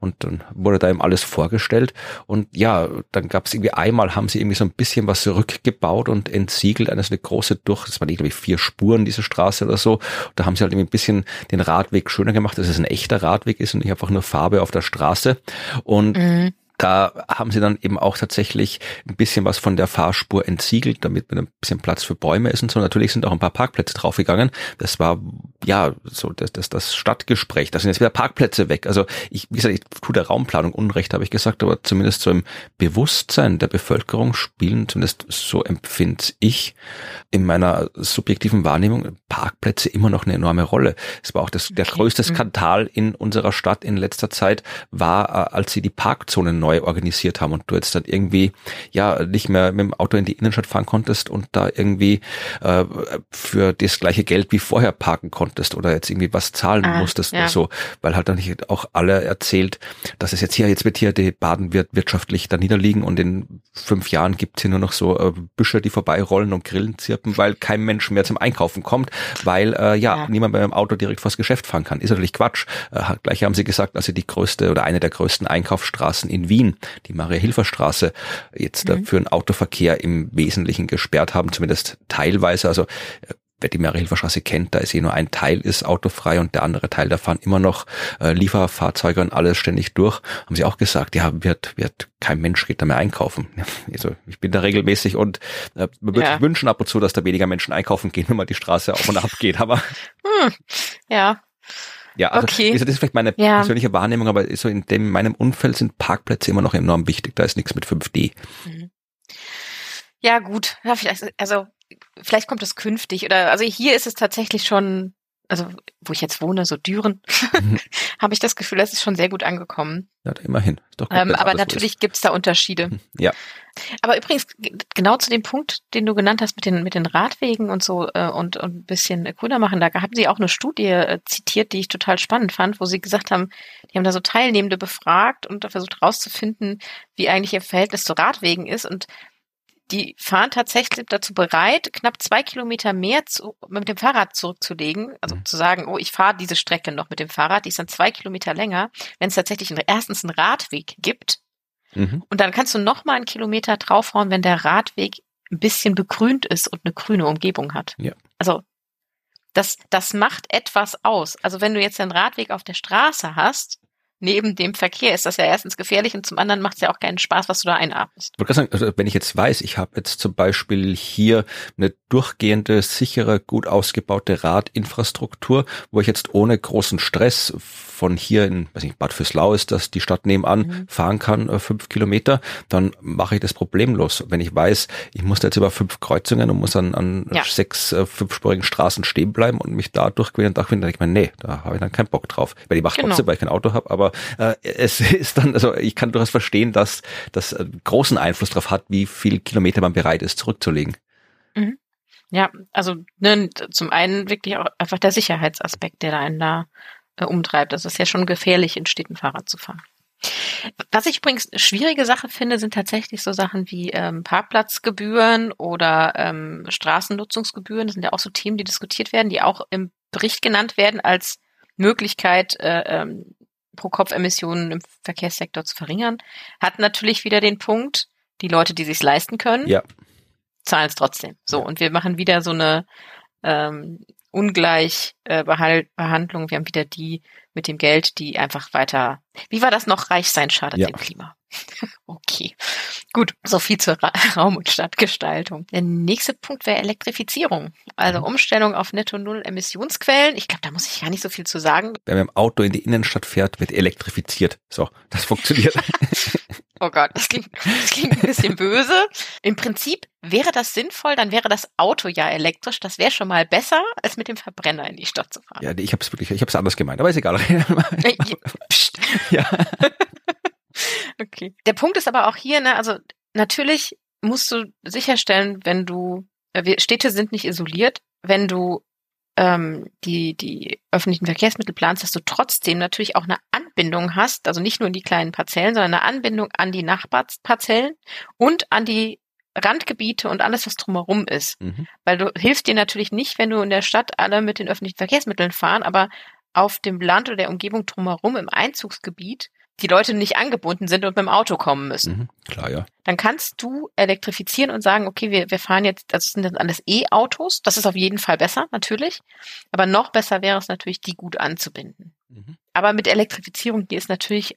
Und dann wurde da eben alles vorgestellt. Und ja, dann gab es irgendwie einmal, haben sie irgendwie so ein bisschen was zurückgebaut und entsiegelt. Eine so eine große durch, das waren ich vier Spuren, diese Straße oder so. Da haben sie halt irgendwie ein bisschen den Radweg schöner gemacht gemacht, dass es ein echter Radweg ist und nicht einfach nur Farbe auf der Straße. Und mhm da haben sie dann eben auch tatsächlich ein bisschen was von der Fahrspur entsiegelt, damit ein bisschen Platz für Bäume ist und so. Natürlich sind auch ein paar Parkplätze draufgegangen. Das war ja so das, das, das Stadtgespräch. Da sind jetzt wieder Parkplätze weg. Also ich, wie gesagt, ich tue der Raumplanung Unrecht, habe ich gesagt, aber zumindest so im Bewusstsein der Bevölkerung spielen, zumindest so empfinde ich in meiner subjektiven Wahrnehmung Parkplätze immer noch eine enorme Rolle. Es war auch das, der größte mhm. Skandal in unserer Stadt in letzter Zeit war, äh, als sie die Parkzonen neu organisiert haben und du jetzt dann irgendwie ja nicht mehr mit dem Auto in die Innenstadt fahren konntest und da irgendwie äh, für das gleiche Geld wie vorher parken konntest oder jetzt irgendwie was zahlen ah, musstest ja. oder so, weil halt dann nicht auch alle erzählt, dass es jetzt hier, jetzt wird hier die Baden wird wirtschaftlich da niederliegen und in fünf Jahren gibt's hier nur noch so äh, Büsche, die vorbeirollen und Grillen zirpen, weil kein Mensch mehr zum Einkaufen kommt, weil äh, ja, ja. niemand mehr mit dem Auto direkt vors Geschäft fahren kann. Ist natürlich Quatsch. Äh, gleich haben sie gesagt, dass sie die größte oder eine der größten Einkaufsstraßen in Wien, die Maria-Hilfer-Straße, jetzt mhm. für den Autoverkehr im Wesentlichen gesperrt haben, zumindest teilweise. Also äh, wer die Marie-Hilfer-Straße kennt, da ist eh nur ein Teil ist autofrei und der andere Teil, da fahren immer noch äh, Lieferfahrzeuge und alles ständig durch. Haben sie auch gesagt, ja, wird, wird kein Mensch geht da mehr einkaufen. Also ich bin da regelmäßig und äh, man würde ja. sich wünschen ab und zu, dass da weniger Menschen einkaufen gehen, wenn man die Straße auf und ab geht, aber hm. ja. Ja, also okay. das ist vielleicht meine ja. persönliche Wahrnehmung, aber so in dem in meinem Umfeld sind Parkplätze immer noch enorm wichtig. Da ist nichts mit 5D. Mhm. Ja, gut. Ja, vielleicht, also vielleicht kommt es künftig oder also hier ist es tatsächlich schon, also wo ich jetzt wohne, so Düren, mhm. habe ich das Gefühl, das ist schon sehr gut angekommen. Ja, immerhin. Gut, ähm, aber natürlich gibt's da Unterschiede. Mhm. Ja. Aber übrigens, genau zu dem Punkt, den du genannt hast mit den, mit den Radwegen und so äh, und, und ein bisschen grüner machen, da haben sie auch eine Studie äh, zitiert, die ich total spannend fand, wo sie gesagt haben, die haben da so Teilnehmende befragt und da versucht rauszufinden, wie eigentlich ihr Verhältnis zu Radwegen ist und die fahren tatsächlich dazu bereit, knapp zwei Kilometer mehr zu, mit dem Fahrrad zurückzulegen. Also mhm. zu sagen, oh, ich fahre diese Strecke noch mit dem Fahrrad, die ist dann zwei Kilometer länger, wenn es tatsächlich einen, erstens einen Radweg gibt. Mhm. Und dann kannst du noch mal einen Kilometer draufhauen, wenn der Radweg ein bisschen begrünt ist und eine grüne Umgebung hat. Ja. Also das, das macht etwas aus. Also wenn du jetzt einen Radweg auf der Straße hast, neben dem Verkehr ist das ja erstens gefährlich und zum anderen macht es ja auch keinen Spaß, was du da einatmest. Ich sagen, also wenn ich jetzt weiß, ich habe jetzt zum Beispiel hier eine durchgehende, sichere, gut ausgebaute Radinfrastruktur, wo ich jetzt ohne großen Stress von hier in, weiß nicht, Bad Fürslau ist das, die Stadt nebenan, mhm. fahren kann, äh, fünf Kilometer, dann mache ich das problemlos. Wenn ich weiß, ich muss da jetzt über fünf Kreuzungen und muss an, an ja. sechs äh, fünfspurigen Straßen stehen bleiben und mich da durchqueren und durchqueren, dann denke ich mir, nee, da habe ich dann keinen Bock drauf. Weil ich mache genau. trotzdem, weil ich kein Auto habe, aber äh, es ist dann, also ich kann durchaus verstehen, dass das äh, großen Einfluss darauf hat, wie viel Kilometer man bereit ist, zurückzulegen. Mhm. Ja, also ne, zum einen wirklich auch einfach der Sicherheitsaspekt, der einen da äh, umtreibt. Das ist ja schon gefährlich, in Städten Fahrrad zu fahren. Was ich übrigens schwierige Sache finde, sind tatsächlich so Sachen wie ähm, Parkplatzgebühren oder ähm, Straßennutzungsgebühren. Das sind ja auch so Themen, die diskutiert werden, die auch im Bericht genannt werden als Möglichkeit, äh, ähm, Pro-Kopf-Emissionen im Verkehrssektor zu verringern. Hat natürlich wieder den Punkt, die Leute, die sich leisten können, ja. zahlen es trotzdem. So, und wir machen wieder so eine ähm, ungleich äh, Behandlung. Wir haben wieder die mit dem Geld, die einfach weiter. Wie war das noch? Reich sein schadet ja. dem Klima. okay. Gut, so viel zur Ra Raum- und Stadtgestaltung. Der nächste Punkt wäre Elektrifizierung. Also mhm. Umstellung auf Netto-Null-Emissionsquellen. Ich glaube, da muss ich gar nicht so viel zu sagen. Wenn man im Auto in die Innenstadt fährt, wird elektrifiziert. So, das funktioniert. Oh Gott, das klingt, das klingt ein bisschen böse. Im Prinzip wäre das sinnvoll, dann wäre das Auto ja elektrisch. Das wäre schon mal besser, als mit dem Verbrenner in die Stadt zu fahren. Ja, ich habe es wirklich, ich habe es anders gemeint, aber ist egal. Psst. ja. Okay. Der Punkt ist aber auch hier, ne, also natürlich musst du sicherstellen, wenn du, äh, Städte sind nicht isoliert, wenn du ähm, die, die öffentlichen Verkehrsmittel planst, dass du trotzdem natürlich auch eine Anbindung hast, also nicht nur in die kleinen Parzellen, sondern eine Anbindung an die Nachbarparzellen und an die Randgebiete und alles, was drumherum ist. Mhm. Weil du hilfst dir natürlich nicht, wenn du in der Stadt alle mit den öffentlichen Verkehrsmitteln fahren, aber auf dem Land oder der Umgebung drumherum im Einzugsgebiet die Leute nicht angebunden sind und mit dem Auto kommen müssen. Mhm, klar, ja. Dann kannst du elektrifizieren und sagen, okay, wir, wir fahren jetzt, also sind das alles E-Autos. Das ist auf jeden Fall besser, natürlich. Aber noch besser wäre es natürlich, die gut anzubinden. Mhm. Aber mit Elektrifizierung hier ist natürlich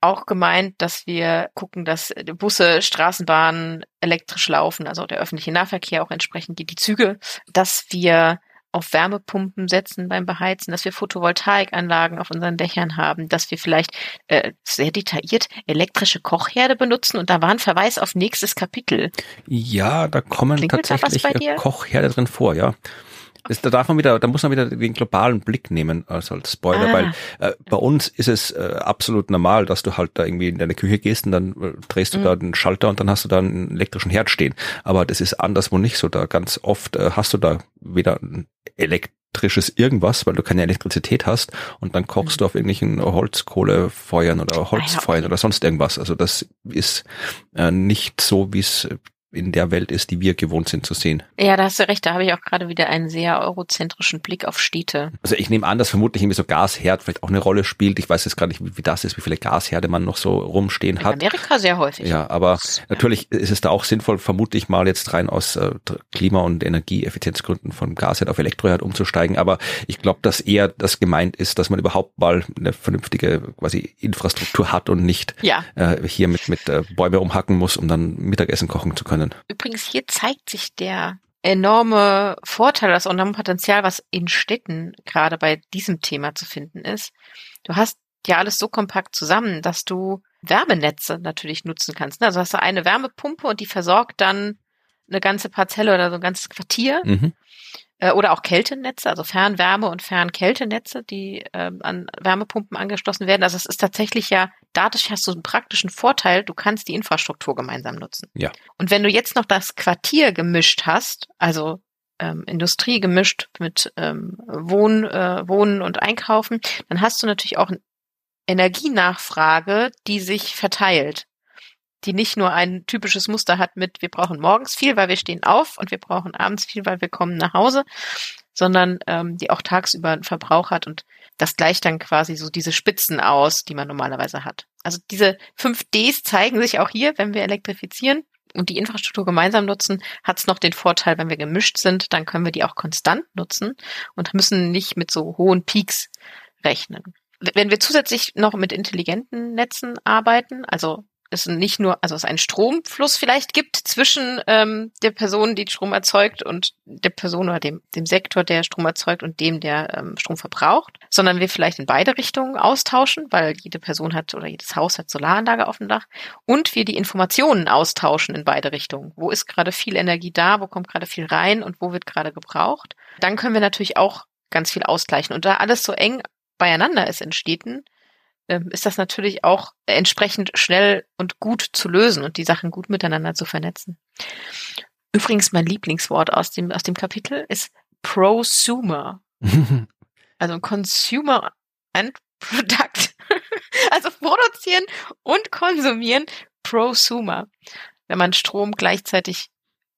auch gemeint, dass wir gucken, dass Busse, Straßenbahnen elektrisch laufen, also der öffentliche Nahverkehr auch entsprechend geht, die Züge, dass wir auf Wärmepumpen setzen beim Beheizen, dass wir Photovoltaikanlagen auf unseren Dächern haben, dass wir vielleicht äh, sehr detailliert elektrische Kochherde benutzen und da war ein Verweis auf nächstes Kapitel. Ja, da kommen Klingelt tatsächlich da Kochherde drin vor, ja. Da darf man wieder, da muss man wieder den globalen Blick nehmen, also als Spoiler, ah. weil äh, bei uns ist es äh, absolut normal, dass du halt da irgendwie in deine Küche gehst und dann äh, drehst du mhm. da den Schalter und dann hast du da einen elektrischen Herd stehen. Aber das ist anderswo nicht so. Da ganz oft äh, hast du da weder ein Elekt elektrisches irgendwas, weil du keine Elektrizität hast und dann kochst mhm. du auf irgendwelchen Holzkohlefeuern oder Holzfeuern ah, ja, oder sonst irgendwas. Also das ist äh, nicht so, wie es in der Welt ist, die wir gewohnt sind zu sehen. Ja, da hast du recht. Da habe ich auch gerade wieder einen sehr eurozentrischen Blick auf Städte. Also ich nehme an, dass vermutlich irgendwie so Gasherd vielleicht auch eine Rolle spielt. Ich weiß jetzt gar nicht, wie, wie das ist, wie viele Gasherde man noch so rumstehen in hat. In Amerika sehr häufig. Ja, aber das, natürlich ist es da auch sinnvoll, vermute ich mal jetzt rein aus äh, Klima- und Energieeffizienzgründen von Gasherd auf Elektroherd umzusteigen. Aber ich glaube, dass eher das gemeint ist, dass man überhaupt mal eine vernünftige quasi Infrastruktur hat und nicht ja. äh, hier mit, mit äh, Bäume umhacken muss, um dann Mittagessen kochen zu können können. Übrigens, hier zeigt sich der enorme Vorteil, das enorme Potenzial, was in Städten gerade bei diesem Thema zu finden ist. Du hast ja alles so kompakt zusammen, dass du Wärmenetze natürlich nutzen kannst. Also hast du eine Wärmepumpe und die versorgt dann eine ganze Parzelle oder so ein ganzes Quartier. Mhm. Äh, oder auch Kältenetze, also Fernwärme und Fernkältenetze, die äh, an Wärmepumpen angeschlossen werden. Also es ist tatsächlich ja, dadurch hast du einen praktischen Vorteil, du kannst die Infrastruktur gemeinsam nutzen. Ja. Und wenn du jetzt noch das Quartier gemischt hast, also ähm, Industrie gemischt mit ähm, Wohn, äh, Wohnen und Einkaufen, dann hast du natürlich auch Energienachfrage, die sich verteilt die nicht nur ein typisches Muster hat mit, wir brauchen morgens viel, weil wir stehen auf und wir brauchen abends viel, weil wir kommen nach Hause, sondern ähm, die auch tagsüber einen Verbrauch hat und das gleicht dann quasi so diese Spitzen aus, die man normalerweise hat. Also diese 5Ds zeigen sich auch hier, wenn wir elektrifizieren und die Infrastruktur gemeinsam nutzen, hat es noch den Vorteil, wenn wir gemischt sind, dann können wir die auch konstant nutzen und müssen nicht mit so hohen Peaks rechnen. Wenn wir zusätzlich noch mit intelligenten Netzen arbeiten, also es nicht nur, also es einen Stromfluss vielleicht gibt zwischen ähm, der Person, die Strom erzeugt und der Person oder dem, dem Sektor, der Strom erzeugt und dem, der ähm, Strom verbraucht, sondern wir vielleicht in beide Richtungen austauschen, weil jede Person hat oder jedes Haus hat Solaranlage auf dem Dach und wir die Informationen austauschen in beide Richtungen. Wo ist gerade viel Energie da, wo kommt gerade viel rein und wo wird gerade gebraucht? Dann können wir natürlich auch ganz viel ausgleichen. Und da alles so eng beieinander ist in Städten, ist das natürlich auch entsprechend schnell und gut zu lösen und die Sachen gut miteinander zu vernetzen. Übrigens, mein Lieblingswort aus dem, aus dem Kapitel ist Prosumer. also Consumer and Product. also produzieren und konsumieren Prosumer. Wenn man Strom gleichzeitig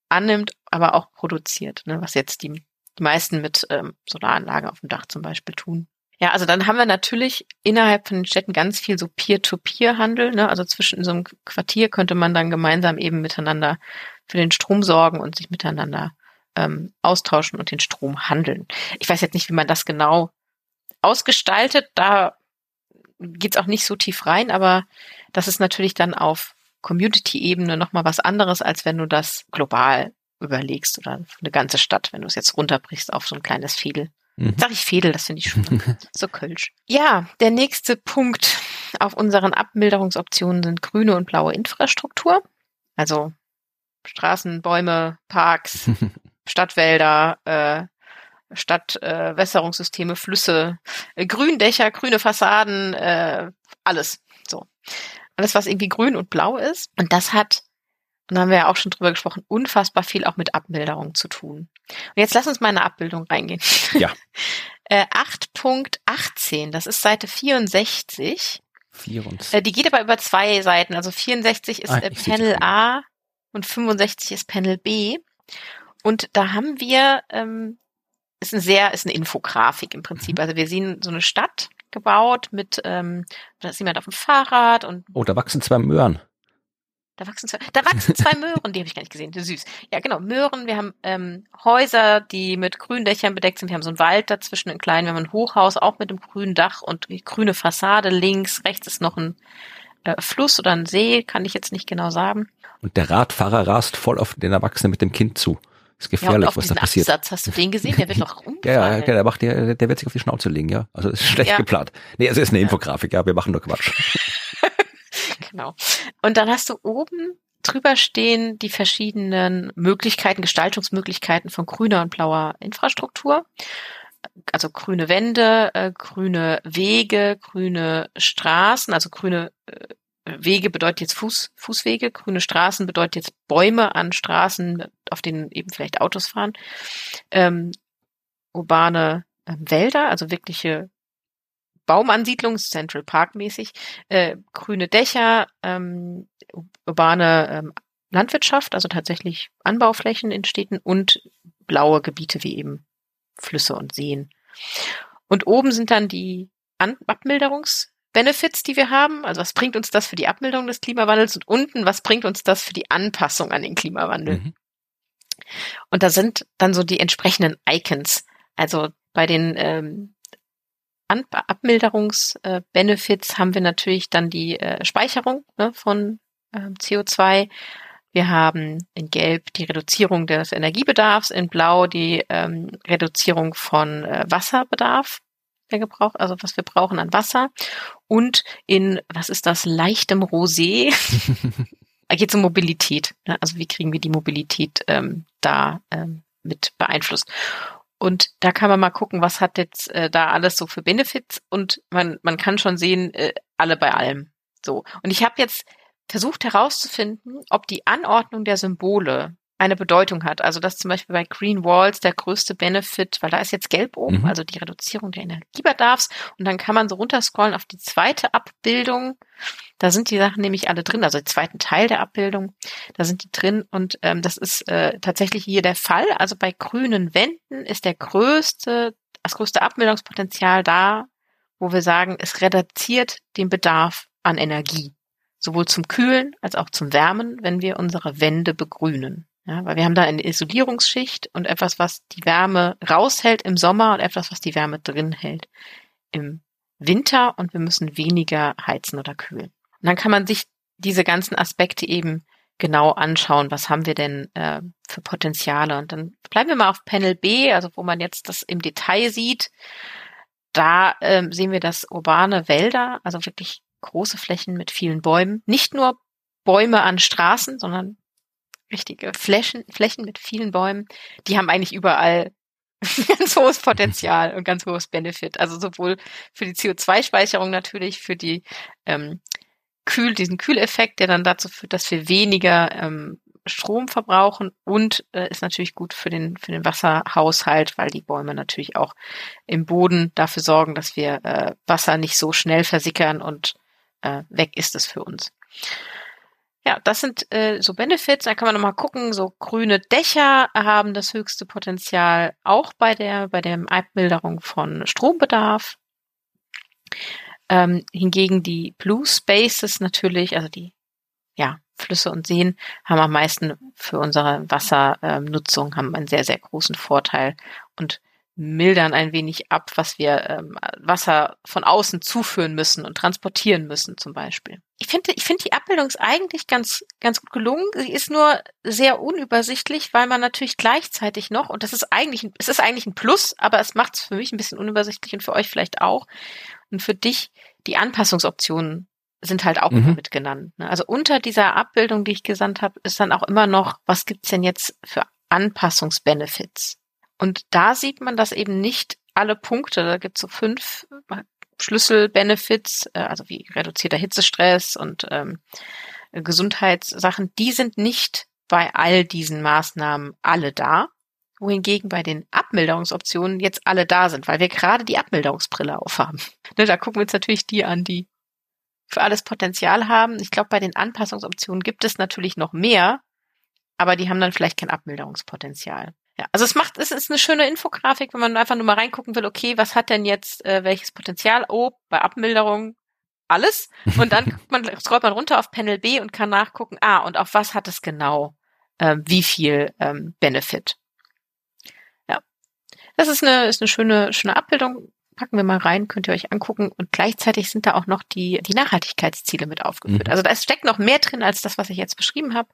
annimmt, aber auch produziert, ne, was jetzt die, die meisten mit ähm, Solaranlagen auf dem Dach zum Beispiel tun. Ja, also dann haben wir natürlich innerhalb von den Städten ganz viel so Peer-to-Peer-Handel. Ne? Also zwischen so einem Quartier könnte man dann gemeinsam eben miteinander für den Strom sorgen und sich miteinander ähm, austauschen und den Strom handeln. Ich weiß jetzt nicht, wie man das genau ausgestaltet. Da geht's auch nicht so tief rein, aber das ist natürlich dann auf Community-Ebene nochmal was anderes, als wenn du das global überlegst oder eine ganze Stadt, wenn du es jetzt runterbrichst auf so ein kleines Fädel. Mhm. Sag ich Fädel, das finde ich schon so kölsch. Ja, der nächste Punkt auf unseren Abmilderungsoptionen sind grüne und blaue Infrastruktur. Also Straßen, Bäume, Parks, Stadtwälder, äh, Stadtwässerungssysteme, äh, Flüsse, äh, Gründächer, grüne Fassaden, äh, alles. So. Alles, was irgendwie grün und blau ist. Und das hat und da haben wir ja auch schon drüber gesprochen, unfassbar viel auch mit Abmilderung zu tun. Und jetzt lass uns mal in eine Abbildung reingehen. Ja. äh, 8.18, das ist Seite 64. 64. Äh, die geht aber über zwei Seiten. Also 64 ist ah, äh, Panel A und 65 ist Panel B. Und da haben wir, ähm, ist ein sehr, ist eine Infografik im Prinzip. Mhm. Also wir sehen so eine Stadt gebaut mit, ähm, da ist jemand auf dem Fahrrad und. Oh, da wachsen zwei Möhren. Da wachsen zwei, da wachsen zwei Möhren, die habe ich gar nicht gesehen, süß. Ja, genau, Möhren. Wir haben ähm, Häuser, die mit Gründächern bedeckt sind. Wir haben so einen Wald dazwischen, ein kleinen. Wir haben ein Hochhaus, auch mit einem grünen Dach und grüne Fassade. Links, rechts ist noch ein äh, Fluss oder ein See, kann ich jetzt nicht genau sagen. Und der Radfahrer rast voll auf den Erwachsenen mit dem Kind zu. Ist gefährlich, ja, was da passiert. Absatz, hast du den gesehen? Der wird noch umfallen. ja, ja, der macht der, der wird sich auf die Schnauze legen, ja. Also ist schlecht ja. geplant. Nee, also ist eine Infografik, ja, wir machen nur Quatsch. Genau. Und dann hast du oben drüber stehen die verschiedenen Möglichkeiten, Gestaltungsmöglichkeiten von grüner und blauer Infrastruktur. Also grüne Wände, äh, grüne Wege, grüne Straßen, also grüne äh, Wege bedeutet jetzt Fuß, Fußwege, grüne Straßen bedeutet jetzt Bäume an Straßen, auf denen eben vielleicht Autos fahren, ähm, urbane äh, Wälder, also wirkliche Baumansiedlung, Central Park mäßig, äh, grüne Dächer, ähm, urbane ähm, Landwirtschaft, also tatsächlich Anbauflächen in Städten und blaue Gebiete wie eben Flüsse und Seen. Und oben sind dann die An Abmilderungsbenefits, die wir haben. Also was bringt uns das für die Abmilderung des Klimawandels und unten, was bringt uns das für die Anpassung an den Klimawandel? Mhm. Und da sind dann so die entsprechenden Icons. Also bei den ähm, Abmilderungsbenefits haben wir natürlich dann die äh, Speicherung ne, von äh, CO2. Wir haben in Gelb die Reduzierung des Energiebedarfs, in Blau die ähm, Reduzierung von äh, Wasserbedarf, der Gebrauch, also was wir brauchen an Wasser. Und in, was ist das, leichtem Rosé, da geht es um Mobilität. Ne? Also wie kriegen wir die Mobilität ähm, da ähm, mit beeinflusst. Und da kann man mal gucken, was hat jetzt äh, da alles so für Benefits und man, man kann schon sehen, äh, alle bei allem. So. Und ich habe jetzt versucht herauszufinden, ob die Anordnung der Symbole eine Bedeutung hat. Also dass zum Beispiel bei Green Walls der größte Benefit, weil da ist jetzt gelb oben, mhm. also die Reduzierung der Energiebedarfs. Und dann kann man so runterscrollen auf die zweite Abbildung. Da sind die Sachen nämlich alle drin, also den zweiten Teil der Abbildung. Da sind die drin und ähm, das ist äh, tatsächlich hier der Fall. Also bei grünen Wänden ist der größte, das größte Abbildungspotenzial da, wo wir sagen, es reduziert den Bedarf an Energie sowohl zum Kühlen als auch zum Wärmen, wenn wir unsere Wände begrünen. Ja, weil wir haben da eine Isolierungsschicht und etwas, was die Wärme raushält im Sommer und etwas, was die Wärme drin hält im Winter und wir müssen weniger heizen oder kühlen. Und dann kann man sich diese ganzen Aspekte eben genau anschauen, was haben wir denn äh, für Potenziale. Und dann bleiben wir mal auf Panel B, also wo man jetzt das im Detail sieht. Da ähm, sehen wir das urbane Wälder, also wirklich große Flächen mit vielen Bäumen. Nicht nur Bäume an Straßen, sondern richtige Flächen, Flächen mit vielen Bäumen, die haben eigentlich überall ganz hohes Potenzial und ganz hohes Benefit. Also sowohl für die CO2-Speicherung natürlich, für die ähm, Kühl, diesen Kühleffekt, der dann dazu führt, dass wir weniger ähm, Strom verbrauchen und äh, ist natürlich gut für den für den Wasserhaushalt, weil die Bäume natürlich auch im Boden dafür sorgen, dass wir äh, Wasser nicht so schnell versickern und äh, weg ist es für uns. Ja, das sind äh, so Benefits. Da kann man nochmal gucken. So grüne Dächer haben das höchste Potenzial auch bei der bei der Abmilderung von Strombedarf. Ähm, hingegen die Blue Spaces natürlich, also die ja Flüsse und Seen, haben am meisten für unsere Wassernutzung ähm, haben einen sehr sehr großen Vorteil und mildern ein wenig ab, was wir ähm, Wasser von außen zuführen müssen und transportieren müssen zum Beispiel. Ich finde, ich finde die Abbildung ist eigentlich ganz, ganz gut gelungen. Sie ist nur sehr unübersichtlich, weil man natürlich gleichzeitig noch, und das ist eigentlich, es ist eigentlich ein Plus, aber es macht es für mich ein bisschen unübersichtlich und für euch vielleicht auch. Und für dich, die Anpassungsoptionen sind halt auch mhm. immer mit genannt. Ne? Also unter dieser Abbildung, die ich gesandt habe, ist dann auch immer noch, was gibt's denn jetzt für Anpassungsbenefits? Und da sieht man, dass eben nicht alle Punkte, da gibt es so fünf Schlüsselbenefits, äh, also wie reduzierter Hitzestress und ähm, Gesundheitssachen, die sind nicht bei all diesen Maßnahmen alle da, wohingegen bei den Abmilderungsoptionen jetzt alle da sind, weil wir gerade die Abmilderungsbrille aufhaben. Ne, da gucken wir uns natürlich die an, die für alles Potenzial haben. Ich glaube, bei den Anpassungsoptionen gibt es natürlich noch mehr, aber die haben dann vielleicht kein Abmilderungspotenzial. Ja, also es macht, es ist eine schöne Infografik, wenn man einfach nur mal reingucken will, okay, was hat denn jetzt äh, welches Potenzial? Oh, bei Abmilderung alles. Und dann man, scrollt man runter auf Panel B und kann nachgucken, ah, und auf was hat es genau, ähm, wie viel ähm, Benefit. Ja. Das ist eine, ist eine schöne, schöne Abbildung. Packen wir mal rein, könnt ihr euch angucken. Und gleichzeitig sind da auch noch die, die Nachhaltigkeitsziele mit aufgeführt. Mhm. Also da steckt noch mehr drin als das, was ich jetzt beschrieben habe.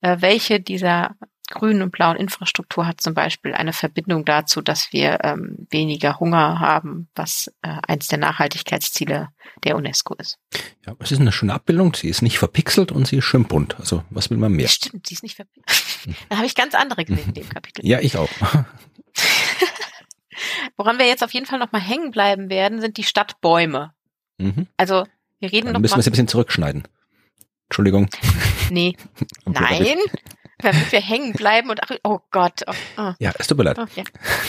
Äh, welche dieser grünen und blauen Infrastruktur hat zum Beispiel eine Verbindung dazu, dass wir ähm, weniger Hunger haben, was äh, eins der Nachhaltigkeitsziele der UNESCO ist. Ja, es ist eine schöne Abbildung. Sie ist nicht verpixelt und sie ist schön bunt. Also was will man mehr? Stimmt, sie ist nicht verpixelt. da habe ich ganz andere gesehen in dem Kapitel. Ja, ich auch. Woran wir jetzt auf jeden Fall noch mal hängen bleiben werden, sind die Stadtbäume. Mhm. Also wir reden Dann noch müssen wir es ein bisschen zurückschneiden. Entschuldigung. Nee. Nein. Damit wir hängen bleiben und ach, oh Gott. Oh, oh. Ja, es tut mir leid. Oh, ja.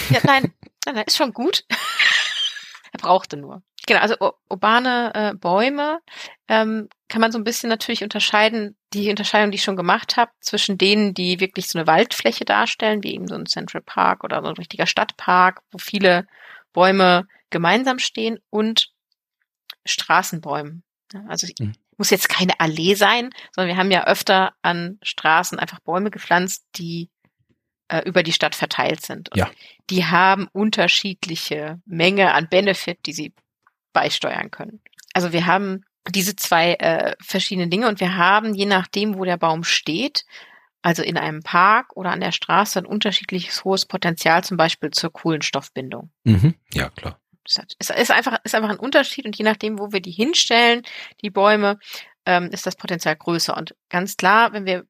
ja, nein, nein, nein, ist schon gut. er brauchte nur. Genau, also urbane äh, Bäume ähm, kann man so ein bisschen natürlich unterscheiden, die Unterscheidung, die ich schon gemacht habe, zwischen denen, die wirklich so eine Waldfläche darstellen, wie eben so ein Central Park oder so ein richtiger Stadtpark, wo viele Bäume gemeinsam stehen und Straßenbäumen. Also mhm. Muss jetzt keine Allee sein, sondern wir haben ja öfter an Straßen einfach Bäume gepflanzt, die äh, über die Stadt verteilt sind. Und ja. Die haben unterschiedliche Menge an Benefit, die sie beisteuern können. Also wir haben diese zwei äh, verschiedenen Dinge und wir haben, je nachdem, wo der Baum steht, also in einem Park oder an der Straße, ein unterschiedliches hohes Potenzial, zum Beispiel zur Kohlenstoffbindung. Mhm. Ja, klar. Es ist einfach, ist einfach ein Unterschied und je nachdem, wo wir die hinstellen, die Bäume, ähm, ist das Potenzial größer. Und ganz klar, wenn wir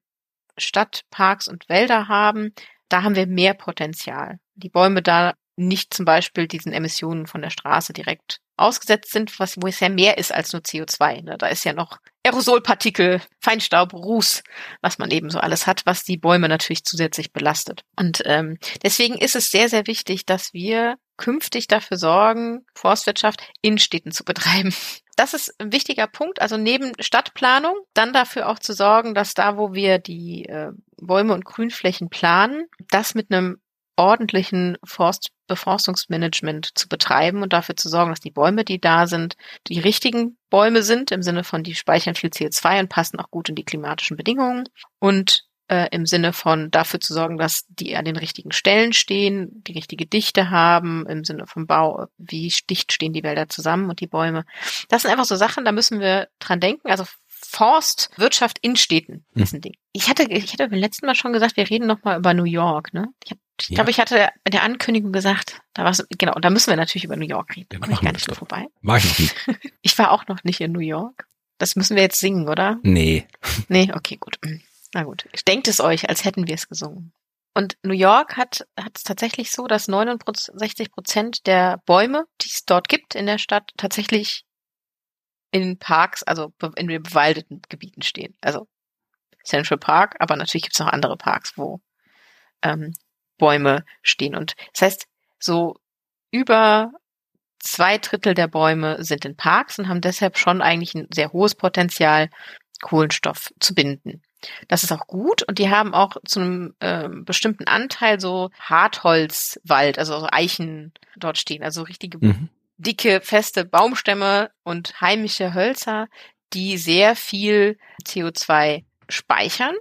Stadtparks und Wälder haben, da haben wir mehr Potenzial. Die Bäume da nicht zum Beispiel diesen Emissionen von der Straße direkt ausgesetzt sind, was, wo es ja mehr ist als nur CO2. Ne? Da ist ja noch Aerosolpartikel, Feinstaub, Ruß, was man eben so alles hat, was die Bäume natürlich zusätzlich belastet. Und ähm, deswegen ist es sehr, sehr wichtig, dass wir künftig dafür sorgen, Forstwirtschaft in Städten zu betreiben. Das ist ein wichtiger Punkt. Also neben Stadtplanung dann dafür auch zu sorgen, dass da, wo wir die äh, Bäume und Grünflächen planen, das mit einem ordentlichen Forstbeforstungsmanagement zu betreiben und dafür zu sorgen, dass die Bäume, die da sind, die richtigen Bäume sind, im Sinne von, die speichern viel CO2 und passen auch gut in die klimatischen Bedingungen und äh, im Sinne von dafür zu sorgen, dass die an den richtigen Stellen stehen, die richtige Dichte haben, im Sinne vom Bau, wie dicht stehen die Wälder zusammen und die Bäume. Das sind einfach so Sachen, da müssen wir dran denken. Also Forstwirtschaft in Städten hm. ist ein Ding. Ich hatte, ich hatte beim letzten Mal schon gesagt, wir reden nochmal über New York, ne? Ich, hab, ich ja. glaube, ich hatte in der Ankündigung gesagt, da war's, genau, da müssen wir natürlich über New York reden. Da komme ich gar nicht mehr vorbei. War ich noch nie. ich war auch noch nicht in New York. Das müssen wir jetzt singen, oder? Nee. Nee, okay, gut. Na gut. Denkt es euch, als hätten wir es gesungen. Und New York hat hat es tatsächlich so, dass 69 Prozent der Bäume, die es dort gibt in der Stadt, tatsächlich in Parks, also in bewaldeten Gebieten stehen. Also Central Park, aber natürlich gibt es noch andere Parks, wo ähm, Bäume stehen. Und das heißt, so über zwei Drittel der Bäume sind in Parks und haben deshalb schon eigentlich ein sehr hohes Potenzial, Kohlenstoff zu binden. Das ist auch gut und die haben auch zu einem äh, bestimmten Anteil so Hartholzwald, also Eichen dort stehen, also richtige mhm dicke, feste Baumstämme und heimische Hölzer, die sehr viel CO2 speichern.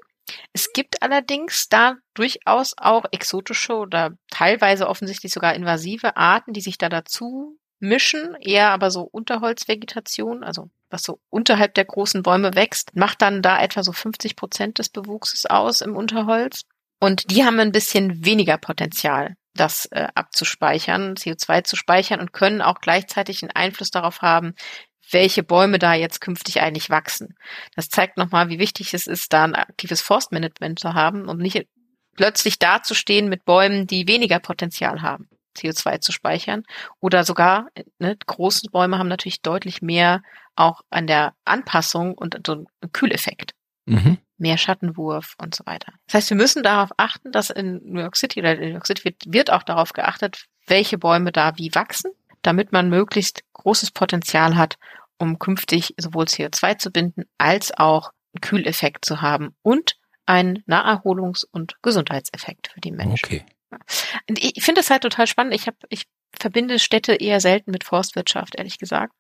Es gibt allerdings da durchaus auch exotische oder teilweise offensichtlich sogar invasive Arten, die sich da dazu mischen, eher aber so Unterholzvegetation, also was so unterhalb der großen Bäume wächst, macht dann da etwa so 50 Prozent des Bewuchses aus im Unterholz. Und die haben ein bisschen weniger Potenzial das äh, abzuspeichern, CO2 zu speichern und können auch gleichzeitig einen Einfluss darauf haben, welche Bäume da jetzt künftig eigentlich wachsen. Das zeigt nochmal, wie wichtig es ist, da ein aktives Forstmanagement zu haben und nicht plötzlich dazustehen mit Bäumen, die weniger Potenzial haben, CO2 zu speichern. Oder sogar, ne, große Bäume haben natürlich deutlich mehr auch an der Anpassung und so einen Kühleffekt. Mhm mehr Schattenwurf und so weiter. Das heißt, wir müssen darauf achten, dass in New York City oder in New York City wird, wird auch darauf geachtet, welche Bäume da wie wachsen, damit man möglichst großes Potenzial hat, um künftig sowohl CO2 zu binden als auch einen Kühleffekt zu haben und einen Naherholungs- und Gesundheitseffekt für die Menschen. Okay. Und ich finde das halt total spannend. Ich habe, ich verbinde Städte eher selten mit Forstwirtschaft, ehrlich gesagt.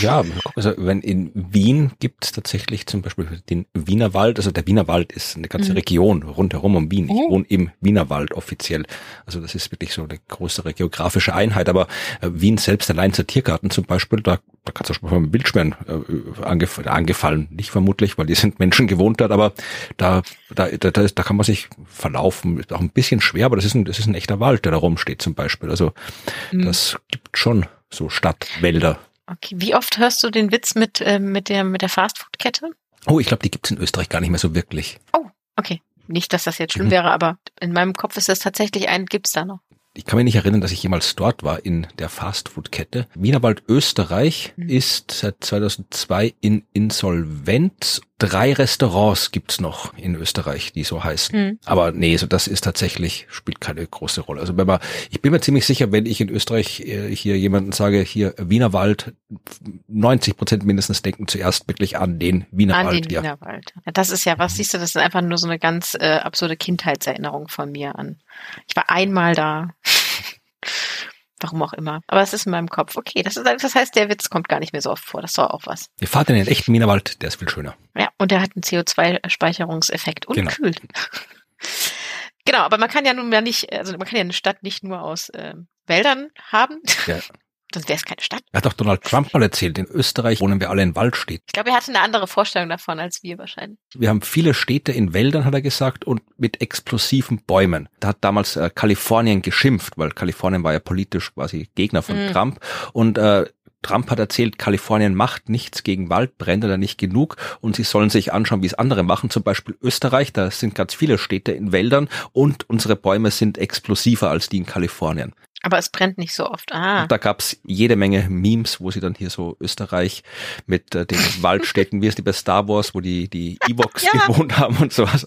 Ja, also wenn in Wien gibt es tatsächlich zum Beispiel den Wienerwald, also der Wienerwald ist eine ganze mhm. Region rundherum um Wien. Ich oh. wohne im Wienerwald offiziell. Also das ist wirklich so eine größere geografische Einheit. Aber äh, Wien selbst, der Leinzer Tiergarten zum Beispiel, da, da kannst du schon mal mit Bildschweren äh, angef angefallen. Nicht vermutlich, weil die sind Menschen gewohnt dort, aber da, da, da, da, da kann man sich verlaufen. Ist auch ein bisschen schwer, aber das ist ein, das ist ein echter Wald, der da rumsteht zum Beispiel. Also mhm. das gibt schon so Stadtwälder. Okay, wie oft hörst du den Witz mit, äh, mit der, mit der Fastfood-Kette? Oh, ich glaube, die gibt's in Österreich gar nicht mehr so wirklich. Oh, okay. Nicht, dass das jetzt schlimm mhm. wäre, aber in meinem Kopf ist das tatsächlich ein, gibt's da noch. Ich kann mich nicht erinnern, dass ich jemals dort war in der Fastfood-Kette. Wienerwald Österreich mhm. ist seit 2002 in Insolvenz. Drei Restaurants gibt's noch in Österreich, die so heißen. Mhm. Aber nee, so das ist tatsächlich, spielt keine große Rolle. Also wenn man, ich bin mir ziemlich sicher, wenn ich in Österreich äh, hier jemanden sage, hier Wienerwald, 90 Prozent mindestens denken zuerst wirklich an den Wienerwald. An den ja. Wienerwald. Ja, das ist ja, was siehst du, das ist einfach nur so eine ganz äh, absurde Kindheitserinnerung von mir an. Ich war einmal da. Warum auch immer. Aber es ist in meinem Kopf. Okay, das, ist, das heißt, der Witz kommt gar nicht mehr so oft vor. Das war auch was. Wir fahren in den echten Wienerwald, der ist viel schöner. Ja, und der hat einen CO2-Speicherungseffekt und genau. kühlt. genau, aber man kann ja nun ja nicht, also man kann ja eine Stadt nicht nur aus äh, Wäldern haben. Ja. Sonst wäre es keine Stadt. Hat doch Donald Trump mal erzählt, in Österreich wohnen wir alle in Waldstädten. Ich glaube, er hatte eine andere Vorstellung davon als wir wahrscheinlich. Wir haben viele Städte in Wäldern, hat er gesagt, und mit explosiven Bäumen. Da hat damals äh, Kalifornien geschimpft, weil Kalifornien war ja politisch quasi Gegner von mhm. Trump. Und äh, Trump hat erzählt, Kalifornien macht nichts gegen Waldbrände oder nicht genug und sie sollen sich anschauen, wie es andere machen. Zum Beispiel Österreich, da sind ganz viele Städte in Wäldern und unsere Bäume sind explosiver als die in Kalifornien. Aber es brennt nicht so oft. Ah. Und da gab's jede Menge Memes, wo sie dann hier so Österreich mit äh, den Waldstädten, wie es die bei Star Wars, wo die die Evox ja. gewohnt haben und sowas.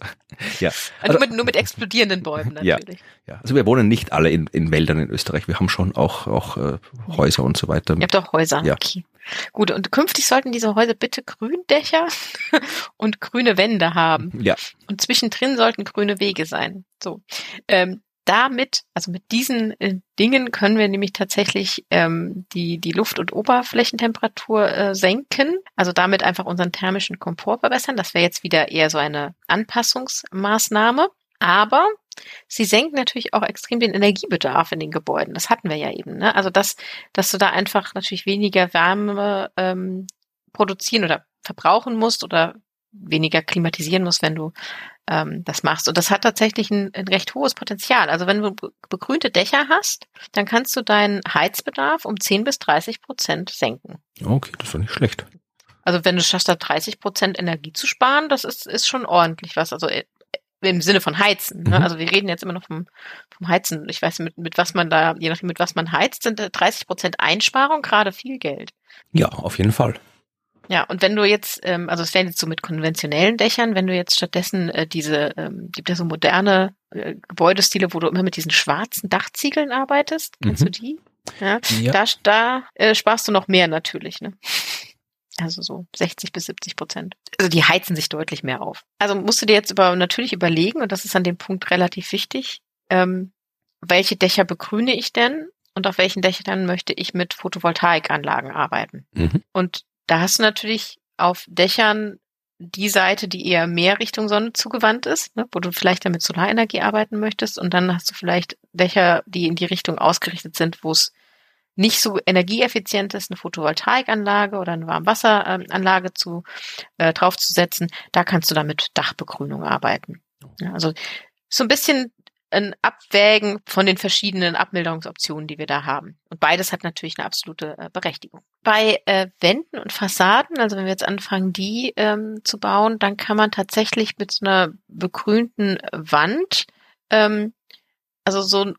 Ja. Also, also nur, mit, nur mit explodierenden Bäumen natürlich. Ja. ja. Also wir wohnen nicht alle in, in Wäldern in Österreich. Wir haben schon auch auch äh, Häuser und so weiter. Ihr habt auch Häuser. Ja. Okay. Gut, und künftig sollten diese Häuser bitte Gründächer und grüne Wände haben. Ja. Und zwischendrin sollten grüne Wege sein. So. Ähm, damit, also mit diesen äh, Dingen können wir nämlich tatsächlich ähm, die, die Luft- und Oberflächentemperatur äh, senken, also damit einfach unseren thermischen Komfort verbessern. Das wäre jetzt wieder eher so eine Anpassungsmaßnahme. Aber sie senken natürlich auch extrem den Energiebedarf in den Gebäuden. Das hatten wir ja eben. Ne? Also dass, dass du da einfach natürlich weniger Wärme ähm, produzieren oder verbrauchen musst oder weniger klimatisieren musst, wenn du ähm, das machst. Und das hat tatsächlich ein, ein recht hohes Potenzial. Also wenn du begrünte Dächer hast, dann kannst du deinen Heizbedarf um 10 bis 30 Prozent senken. Okay, das ist doch nicht schlecht. Also wenn du schaffst, da 30 Prozent Energie zu sparen, das ist, ist schon ordentlich was. Also äh, im Sinne von Heizen. Ne? Mhm. Also wir reden jetzt immer noch vom, vom Heizen. Ich weiß, mit, mit was man da, je nachdem, mit was man heizt, sind 30 Prozent Einsparung gerade viel Geld. Ja, auf jeden Fall. Ja, und wenn du jetzt, ähm, also es wären jetzt so mit konventionellen Dächern, wenn du jetzt stattdessen äh, diese, ähm, gibt ja so moderne äh, Gebäudestile, wo du immer mit diesen schwarzen Dachziegeln arbeitest, kennst mhm. du die? Ja, ja. da, da äh, sparst du noch mehr natürlich, ne? Also so 60 bis 70 Prozent. Also die heizen sich deutlich mehr auf. Also musst du dir jetzt aber natürlich überlegen, und das ist an dem Punkt relativ wichtig, ähm, welche Dächer begrüne ich denn und auf welchen Dächern möchte ich mit Photovoltaikanlagen arbeiten. Mhm. Und da hast du natürlich auf Dächern die Seite, die eher mehr Richtung Sonne zugewandt ist, ne, wo du vielleicht damit Solarenergie arbeiten möchtest. Und dann hast du vielleicht Dächer, die in die Richtung ausgerichtet sind, wo es nicht so energieeffizient ist, eine Photovoltaikanlage oder eine Warmwasseranlage zu, äh, draufzusetzen. Da kannst du dann mit Dachbegrünung arbeiten. Ja, also so ein bisschen ein Abwägen von den verschiedenen Abmilderungsoptionen, die wir da haben. Und beides hat natürlich eine absolute äh, Berechtigung. Bei äh, Wänden und Fassaden, also wenn wir jetzt anfangen, die ähm, zu bauen, dann kann man tatsächlich mit so einer begrünten Wand ähm, also so ein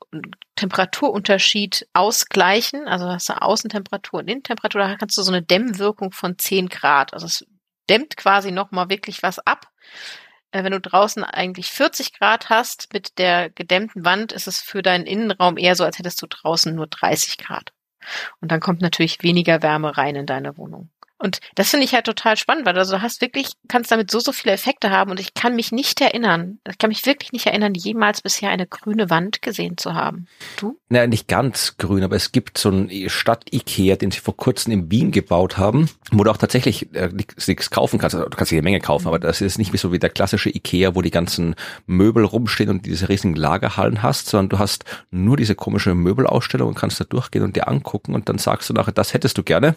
Temperaturunterschied ausgleichen. Also hast du Außentemperatur und Innentemperatur, da kannst du so eine Dämmwirkung von 10 Grad. Also es dämmt quasi nochmal wirklich was ab wenn du draußen eigentlich 40 Grad hast mit der gedämmten Wand, ist es für deinen Innenraum eher so, als hättest du draußen nur 30 Grad. Und dann kommt natürlich weniger Wärme rein in deine Wohnung. Und das finde ich halt total spannend, weil also du hast wirklich, kannst damit so, so viele Effekte haben und ich kann mich nicht erinnern, ich kann mich wirklich nicht erinnern, jemals bisher eine grüne Wand gesehen zu haben. Du? Naja, nicht ganz grün, aber es gibt so einen Stadt-Ikea, den sie vor kurzem in Wien gebaut haben, wo du auch tatsächlich äh, nichts kaufen kannst. Also, du kannst jede Menge kaufen, aber das ist nicht wie so wie der klassische Ikea, wo die ganzen Möbel rumstehen und diese riesigen Lagerhallen hast, sondern du hast nur diese komische Möbelausstellung und kannst da durchgehen und dir angucken und dann sagst du nachher, das hättest du gerne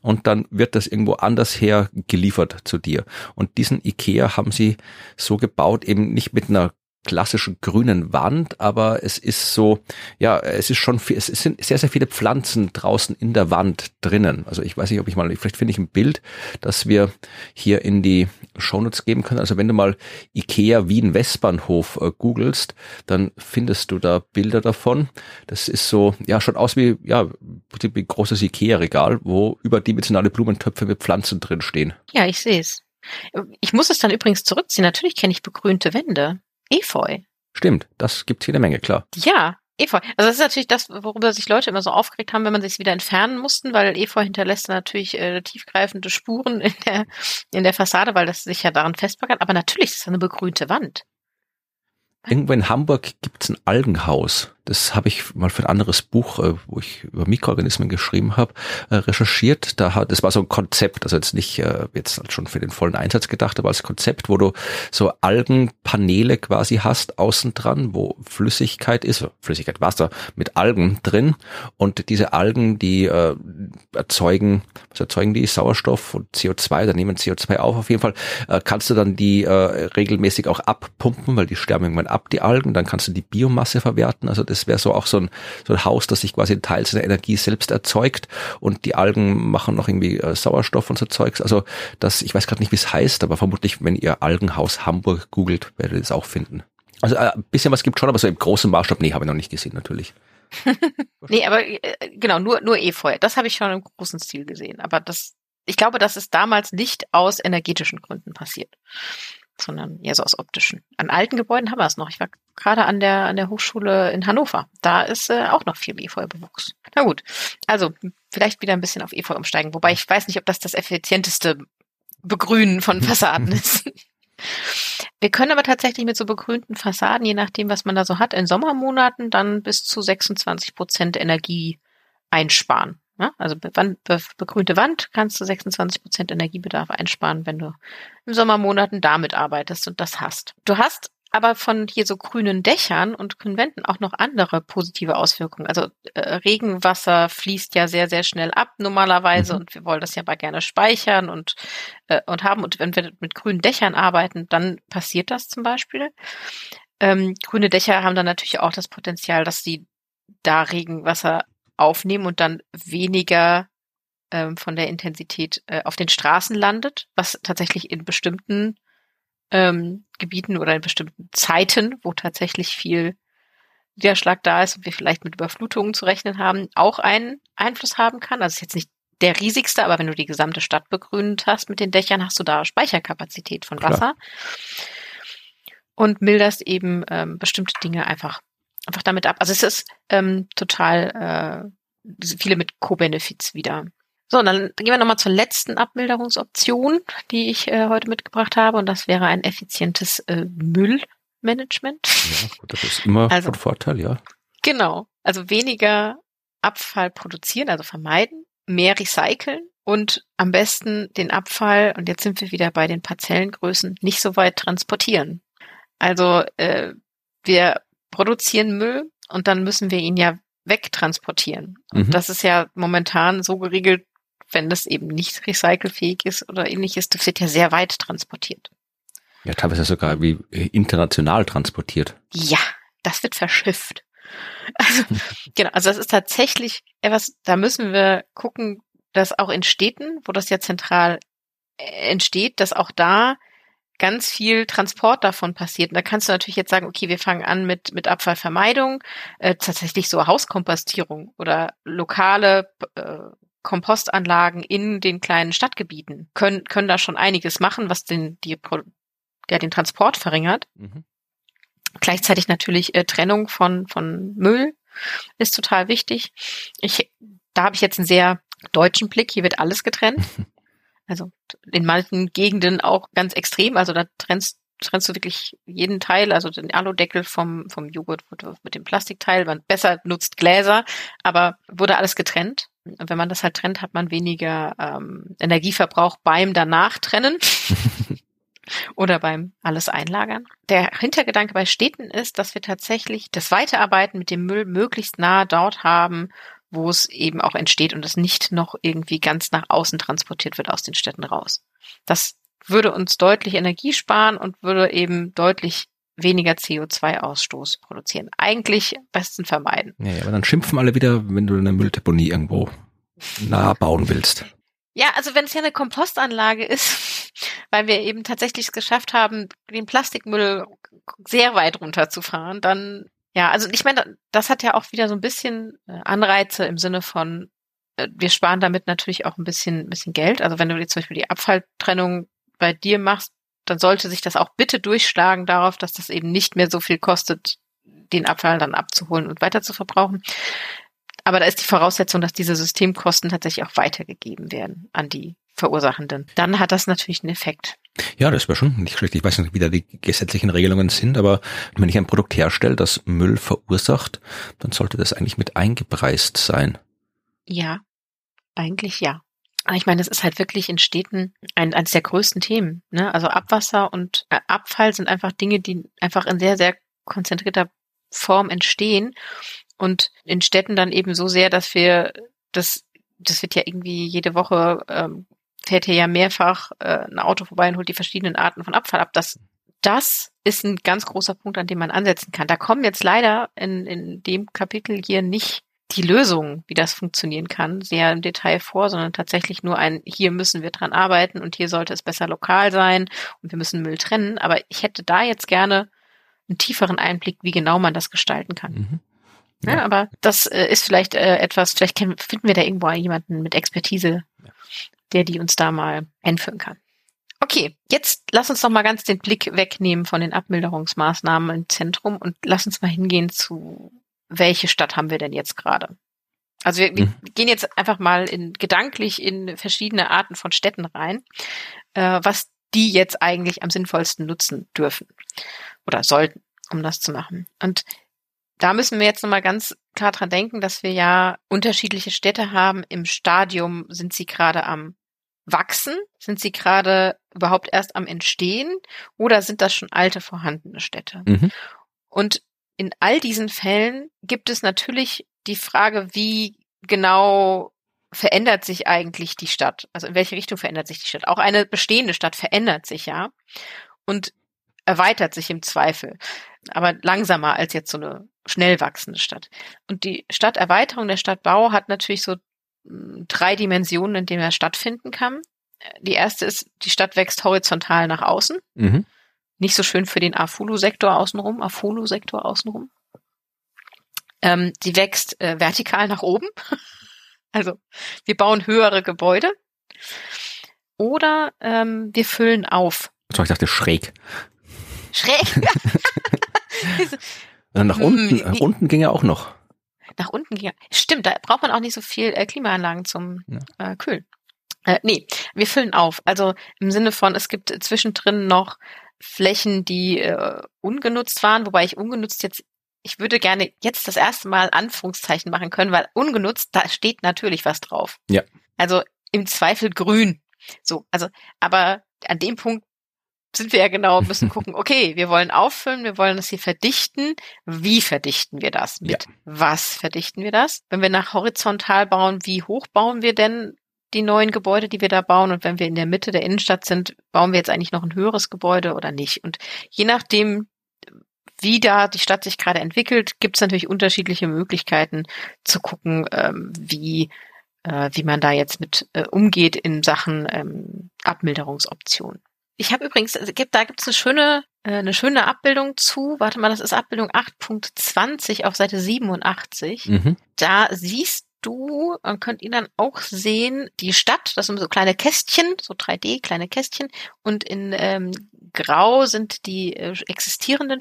und dann wird das irgendwo anders her geliefert zu dir. Und diesen Ikea haben sie so gebaut, eben nicht mit einer klassischen grünen Wand, aber es ist so, ja, es ist schon, viel, es sind sehr, sehr viele Pflanzen draußen in der Wand drinnen. Also ich weiß nicht, ob ich mal, vielleicht finde ich ein Bild, das wir hier in die Shownotes geben können. Also wenn du mal Ikea Wien Westbahnhof äh, googelst, dann findest du da Bilder davon. Das ist so, ja, schaut aus wie, ja, wie großes Ikea-Regal, wo überdimensionale Blumentöpfe mit Pflanzen drin stehen. Ja, ich sehe es. Ich muss es dann übrigens zurückziehen. Natürlich kenne ich begrünte Wände. Efeu. Stimmt, das gibt jede Menge, klar. Ja, Efeu. Also das ist natürlich das, worüber sich Leute immer so aufgeregt haben, wenn man sich wieder entfernen mussten, weil Efeu hinterlässt natürlich äh, tiefgreifende Spuren in der, in der Fassade, weil das sich ja daran festbaggert. Aber natürlich ist es eine begrünte Wand. Irgendwo in Hamburg gibt's ein Algenhaus. Das habe ich mal für ein anderes Buch, äh, wo ich über Mikroorganismen geschrieben habe, äh, recherchiert. Da hat, das war so ein Konzept, also jetzt nicht äh, jetzt schon für den vollen Einsatz gedacht, aber als Konzept, wo du so Algenpaneele quasi hast außen dran, wo Flüssigkeit ist, Flüssigkeit Wasser mit Algen drin und diese Algen, die äh, erzeugen, was erzeugen die? Sauerstoff und CO2, da nehmen CO2 auf. Auf jeden Fall äh, kannst du dann die äh, regelmäßig auch abpumpen, weil die sterben irgendwann ab, die Algen. Dann kannst du die Biomasse verwerten. Also das wäre so auch so ein, so ein Haus, das sich quasi Teil seiner Energie selbst erzeugt und die Algen machen noch irgendwie äh, Sauerstoff und so Zeugs. Also das, ich weiß gerade nicht, wie es heißt, aber vermutlich, wenn ihr Algenhaus Hamburg googelt, werdet ihr es auch finden. Also äh, ein bisschen was gibt schon, aber so im großen Maßstab, nee, habe ich noch nicht gesehen, natürlich. nee, aber äh, genau, nur, nur Efeu. Das habe ich schon im großen Stil gesehen. Aber das, ich glaube, das ist damals nicht aus energetischen Gründen passiert sondern eher so aus optischen. An alten Gebäuden haben wir es noch. Ich war gerade an der, an der Hochschule in Hannover. Da ist äh, auch noch viel Efeu-Bewuchs. Na gut, also vielleicht wieder ein bisschen auf Efeu umsteigen. Wobei ich weiß nicht, ob das das effizienteste Begrünen von Fassaden ist. Wir können aber tatsächlich mit so begrünten Fassaden, je nachdem, was man da so hat, in Sommermonaten dann bis zu 26 Prozent Energie einsparen. Ja, also be be begrünte Wand kannst du 26 Prozent Energiebedarf einsparen, wenn du im Sommermonaten damit arbeitest und das hast. Du hast aber von hier so grünen Dächern und grünen Wänden auch noch andere positive Auswirkungen. Also äh, Regenwasser fließt ja sehr, sehr schnell ab normalerweise mhm. und wir wollen das ja mal gerne speichern und, äh, und haben. Und wenn wir mit grünen Dächern arbeiten, dann passiert das zum Beispiel. Ähm, grüne Dächer haben dann natürlich auch das Potenzial, dass sie da Regenwasser aufnehmen und dann weniger ähm, von der Intensität äh, auf den Straßen landet, was tatsächlich in bestimmten ähm, Gebieten oder in bestimmten Zeiten, wo tatsächlich viel Niederschlag da ist und wir vielleicht mit Überflutungen zu rechnen haben, auch einen Einfluss haben kann. Also ist jetzt nicht der riesigste, aber wenn du die gesamte Stadt begrünt hast mit den Dächern, hast du da Speicherkapazität von Wasser Klar. und milderst eben ähm, bestimmte Dinge einfach einfach damit ab. Also es ist ähm, total äh, viele mit Co-Benefits wieder. So, und dann gehen wir nochmal zur letzten Abmilderungsoption, die ich äh, heute mitgebracht habe, und das wäre ein effizientes äh, Müllmanagement. Ja, gut, das ist immer also, von Vorteil, ja. Genau. Also weniger Abfall produzieren, also vermeiden, mehr recyceln und am besten den Abfall, und jetzt sind wir wieder bei den Parzellengrößen, nicht so weit transportieren. Also äh, wir produzieren Müll und dann müssen wir ihn ja wegtransportieren. Und mhm. das ist ja momentan so geregelt, wenn das eben nicht recycelfähig ist oder ähnliches, das wird ja sehr weit transportiert. Ja, teilweise sogar wie international transportiert. Ja, das wird verschifft. Also, genau, also das ist tatsächlich etwas, da müssen wir gucken, dass auch in Städten, wo das ja zentral äh, entsteht, dass auch da ganz viel Transport davon passiert. Und da kannst du natürlich jetzt sagen, okay, wir fangen an mit, mit Abfallvermeidung, äh, tatsächlich so Hauskompostierung oder lokale äh, Kompostanlagen in den kleinen Stadtgebieten können, können da schon einiges machen, was den, die, ja, den Transport verringert. Mhm. Gleichzeitig natürlich äh, Trennung von, von Müll ist total wichtig. Ich, da habe ich jetzt einen sehr deutschen Blick. Hier wird alles getrennt. Also in manchen Gegenden auch ganz extrem. Also da trennst, trennst du wirklich jeden Teil, also den Aludeckel vom, vom Joghurt mit dem Plastikteil. Man besser nutzt Gläser, aber wurde alles getrennt. Und wenn man das halt trennt, hat man weniger ähm, Energieverbrauch beim danach trennen. oder beim alles einlagern. Der Hintergedanke bei Städten ist, dass wir tatsächlich das Weiterarbeiten mit dem Müll möglichst nah dort haben, wo es eben auch entsteht und es nicht noch irgendwie ganz nach außen transportiert wird aus den Städten raus. Das würde uns deutlich Energie sparen und würde eben deutlich weniger CO2-Ausstoß produzieren. Eigentlich besten vermeiden. Ja, aber dann schimpfen alle wieder, wenn du eine Mülldeponie irgendwo nah bauen willst. Ja, also wenn es ja eine Kompostanlage ist, weil wir eben tatsächlich es geschafft haben, den Plastikmüll sehr weit runterzufahren, dann ja, also ich meine, das hat ja auch wieder so ein bisschen äh, Anreize im Sinne von, äh, wir sparen damit natürlich auch ein bisschen, ein bisschen Geld. Also wenn du jetzt zum Beispiel die Abfalltrennung bei dir machst, dann sollte sich das auch bitte durchschlagen darauf, dass das eben nicht mehr so viel kostet, den Abfall dann abzuholen und weiter zu verbrauchen. Aber da ist die Voraussetzung, dass diese Systemkosten tatsächlich auch weitergegeben werden an die Verursachenden. Dann hat das natürlich einen Effekt. Ja, das wäre schon nicht schlecht. Ich weiß nicht, wie da die gesetzlichen Regelungen sind, aber wenn ich ein Produkt herstelle, das Müll verursacht, dann sollte das eigentlich mit eingepreist sein. Ja, eigentlich ja. Ich meine, das ist halt wirklich in Städten ein, eines der größten Themen. Ne? Also Abwasser und äh, Abfall sind einfach Dinge, die einfach in sehr, sehr konzentrierter Form entstehen und in Städten dann eben so sehr, dass wir das, das wird ja irgendwie jede Woche ähm, fährt hier ja mehrfach äh, ein Auto vorbei und holt die verschiedenen Arten von Abfall ab. Das, das ist ein ganz großer Punkt, an dem man ansetzen kann. Da kommen jetzt leider in, in dem Kapitel hier nicht die Lösung, wie das funktionieren kann, sehr im Detail vor, sondern tatsächlich nur ein, hier müssen wir dran arbeiten und hier sollte es besser lokal sein und wir müssen Müll trennen. Aber ich hätte da jetzt gerne einen tieferen Einblick, wie genau man das gestalten kann. Mhm. Ja. ja. aber das äh, ist vielleicht äh, etwas, vielleicht kennen, finden wir da irgendwo jemanden mit Expertise, ja. Der die uns da mal einführen kann. Okay, jetzt lass uns noch mal ganz den Blick wegnehmen von den Abmilderungsmaßnahmen im Zentrum und lass uns mal hingehen zu, welche Stadt haben wir denn jetzt gerade? Also wir, mhm. wir gehen jetzt einfach mal in, gedanklich in verschiedene Arten von Städten rein, äh, was die jetzt eigentlich am sinnvollsten nutzen dürfen oder sollten, um das zu machen. Und da müssen wir jetzt nochmal ganz klar dran denken, dass wir ja unterschiedliche Städte haben. Im Stadium sind sie gerade am wachsen? Sind sie gerade überhaupt erst am Entstehen oder sind das schon alte vorhandene Städte? Mhm. Und in all diesen Fällen gibt es natürlich die Frage, wie genau verändert sich eigentlich die Stadt? Also in welche Richtung verändert sich die Stadt? Auch eine bestehende Stadt verändert sich ja und erweitert sich im Zweifel, aber langsamer als jetzt so eine schnell wachsende Stadt. Und die Stadterweiterung, der Stadtbau hat natürlich so drei Dimensionen, in denen er stattfinden kann. Die erste ist, die Stadt wächst horizontal nach außen. Mhm. Nicht so schön für den Afulu-Sektor außenrum, Afulu-Sektor außenrum. Ähm, die wächst äh, vertikal nach oben. also wir bauen höhere Gebäude. Oder ähm, wir füllen auf. So, ich dachte schräg. Schräg? nach unten, hm, nach unten ging ja auch noch. Nach unten ging. Stimmt, da braucht man auch nicht so viel äh, Klimaanlagen zum ja. äh, Kühlen. Äh, nee, wir füllen auf. Also im Sinne von, es gibt zwischendrin noch Flächen, die äh, ungenutzt waren, wobei ich ungenutzt jetzt, ich würde gerne jetzt das erste Mal Anführungszeichen machen können, weil ungenutzt, da steht natürlich was drauf. Ja. Also im Zweifel grün. So, also, aber an dem Punkt sind wir ja genau, müssen gucken, okay, wir wollen auffüllen, wir wollen das hier verdichten. Wie verdichten wir das? Mit ja. was verdichten wir das? Wenn wir nach horizontal bauen, wie hoch bauen wir denn die neuen Gebäude, die wir da bauen? Und wenn wir in der Mitte der Innenstadt sind, bauen wir jetzt eigentlich noch ein höheres Gebäude oder nicht? Und je nachdem, wie da die Stadt sich gerade entwickelt, gibt es natürlich unterschiedliche Möglichkeiten zu gucken, ähm, wie äh, wie man da jetzt mit äh, umgeht in Sachen ähm, Abmilderungsoptionen. Ich habe übrigens, also gibt, da gibt es eine schöne, äh, eine schöne Abbildung zu. Warte mal, das ist Abbildung 8.20 auf Seite 87. Mhm. Da siehst du, man könnt ihn dann auch sehen, die Stadt, das sind so kleine Kästchen, so 3D, kleine Kästchen. Und in ähm, Grau sind die äh, existierenden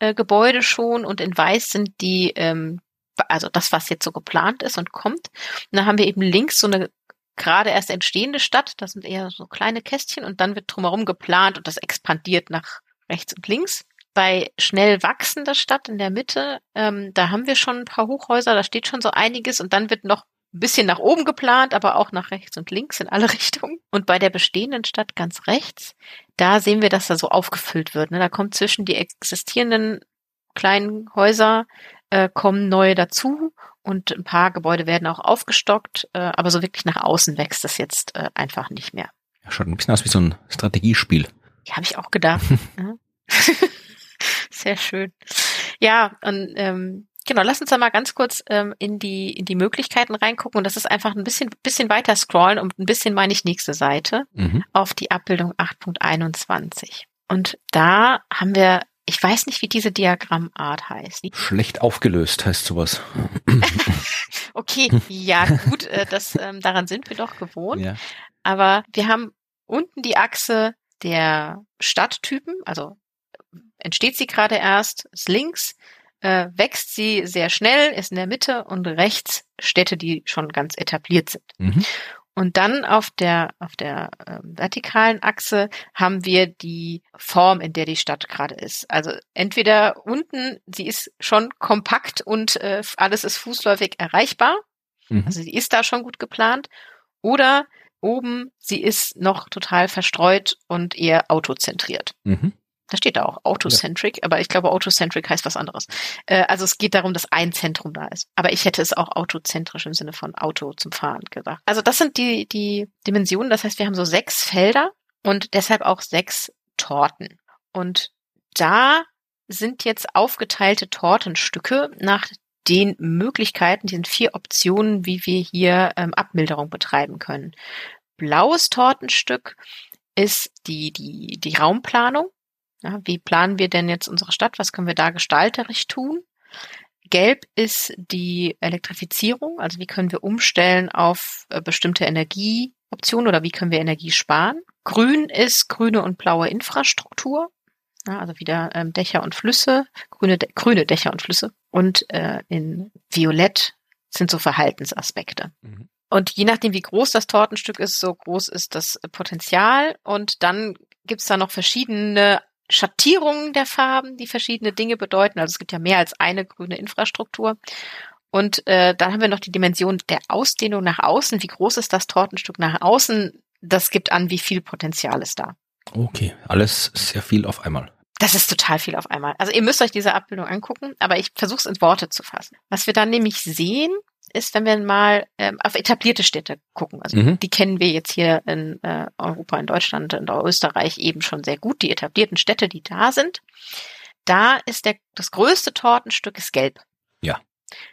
äh, Gebäude schon und in Weiß sind die, ähm, also das, was jetzt so geplant ist und kommt. Und dann haben wir eben links so eine gerade erst entstehende Stadt. Das sind eher so kleine Kästchen und dann wird drumherum geplant und das expandiert nach rechts und links. Bei schnell wachsender Stadt in der Mitte, ähm, da haben wir schon ein paar Hochhäuser, da steht schon so einiges und dann wird noch ein bisschen nach oben geplant, aber auch nach rechts und links in alle Richtungen. Und bei der bestehenden Stadt ganz rechts, da sehen wir, dass da so aufgefüllt wird. Ne? Da kommt zwischen die existierenden kleinen Häuser äh, kommen neue dazu und ein paar Gebäude werden auch aufgestockt, äh, aber so wirklich nach außen wächst das jetzt äh, einfach nicht mehr. Ja, schaut ein bisschen aus wie so ein Strategiespiel. Ja, habe ich auch gedacht. Sehr schön. Ja, und ähm, genau, lass uns da mal ganz kurz ähm, in die in die Möglichkeiten reingucken und das ist einfach ein bisschen bisschen weiter scrollen und ein bisschen meine ich nächste Seite mhm. auf die Abbildung 8.21. Und da haben wir ich weiß nicht, wie diese Diagrammart heißt. Schlecht aufgelöst heißt sowas. okay, ja, gut, äh, das, ähm, daran sind wir doch gewohnt. Ja. Aber wir haben unten die Achse der Stadttypen, also entsteht sie gerade erst, ist links, äh, wächst sie sehr schnell, ist in der Mitte und rechts Städte, die schon ganz etabliert sind. Mhm. Und dann auf der, auf der äh, vertikalen Achse haben wir die Form, in der die Stadt gerade ist. Also entweder unten, sie ist schon kompakt und äh, alles ist fußläufig erreichbar. Mhm. Also sie ist da schon gut geplant. Oder oben, sie ist noch total verstreut und eher autozentriert. Mhm. Da steht da auch Autocentric, ja. aber ich glaube, Autocentric heißt was anderes. Äh, also es geht darum, dass ein Zentrum da ist. Aber ich hätte es auch autozentrisch im Sinne von Auto zum Fahren gedacht. Also das sind die, die Dimensionen. Das heißt, wir haben so sechs Felder und deshalb auch sechs Torten. Und da sind jetzt aufgeteilte Tortenstücke nach den Möglichkeiten, diesen vier Optionen, wie wir hier ähm, Abmilderung betreiben können. Blaues Tortenstück ist die, die, die Raumplanung. Ja, wie planen wir denn jetzt unsere Stadt? Was können wir da gestalterisch tun? Gelb ist die Elektrifizierung, also wie können wir umstellen auf äh, bestimmte Energieoptionen oder wie können wir Energie sparen? Grün ist grüne und blaue Infrastruktur, ja, also wieder ähm, Dächer und Flüsse, grüne, grüne Dächer und Flüsse. Und äh, in Violett sind so Verhaltensaspekte. Mhm. Und je nachdem, wie groß das Tortenstück ist, so groß ist das Potenzial. Und dann gibt's da noch verschiedene Schattierungen der Farben, die verschiedene Dinge bedeuten. Also es gibt ja mehr als eine grüne Infrastruktur. Und äh, dann haben wir noch die Dimension der Ausdehnung nach außen. Wie groß ist das Tortenstück nach außen? Das gibt an, wie viel Potenzial ist da. Okay, alles sehr viel auf einmal. Das ist total viel auf einmal. Also ihr müsst euch diese Abbildung angucken, aber ich versuche es in Worte zu fassen. Was wir dann nämlich sehen, ist, wenn wir mal ähm, auf etablierte Städte gucken. Also mhm. die kennen wir jetzt hier in äh, Europa, in Deutschland, in Österreich eben schon sehr gut, die etablierten Städte, die da sind. Da ist der, das größte Tortenstück ist gelb. Ja.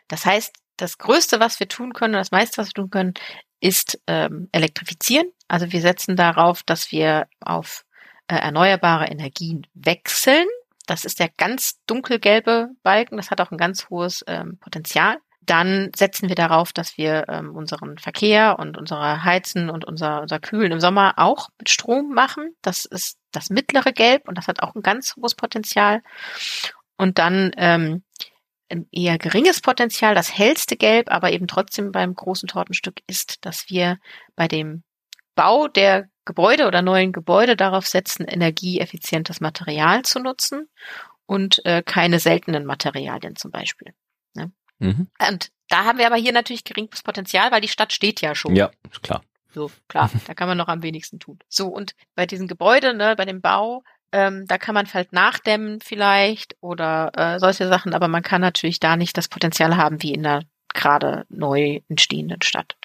Das heißt, das Größte, was wir tun können, das meiste, was wir tun können, ist ähm, elektrifizieren. Also wir setzen darauf, dass wir auf äh, erneuerbare Energien wechseln. Das ist der ganz dunkelgelbe Balken. Das hat auch ein ganz hohes ähm, Potenzial dann setzen wir darauf, dass wir ähm, unseren Verkehr und unsere Heizen und unser, unser Kühlen im Sommer auch mit Strom machen. Das ist das mittlere Gelb und das hat auch ein ganz hohes Potenzial. Und dann ähm, ein eher geringes Potenzial, das hellste Gelb, aber eben trotzdem beim großen Tortenstück ist, dass wir bei dem Bau der Gebäude oder neuen Gebäude darauf setzen, energieeffizientes Material zu nutzen und äh, keine seltenen Materialien zum Beispiel. Mhm. Und da haben wir aber hier natürlich geringes Potenzial, weil die Stadt steht ja schon. Ja, klar. So, klar, da kann man noch am wenigsten tun. So, und bei diesen Gebäuden, ne, bei dem Bau, ähm, da kann man halt nachdämmen vielleicht oder äh, solche Sachen, aber man kann natürlich da nicht das Potenzial haben wie in der gerade neu entstehenden Stadt.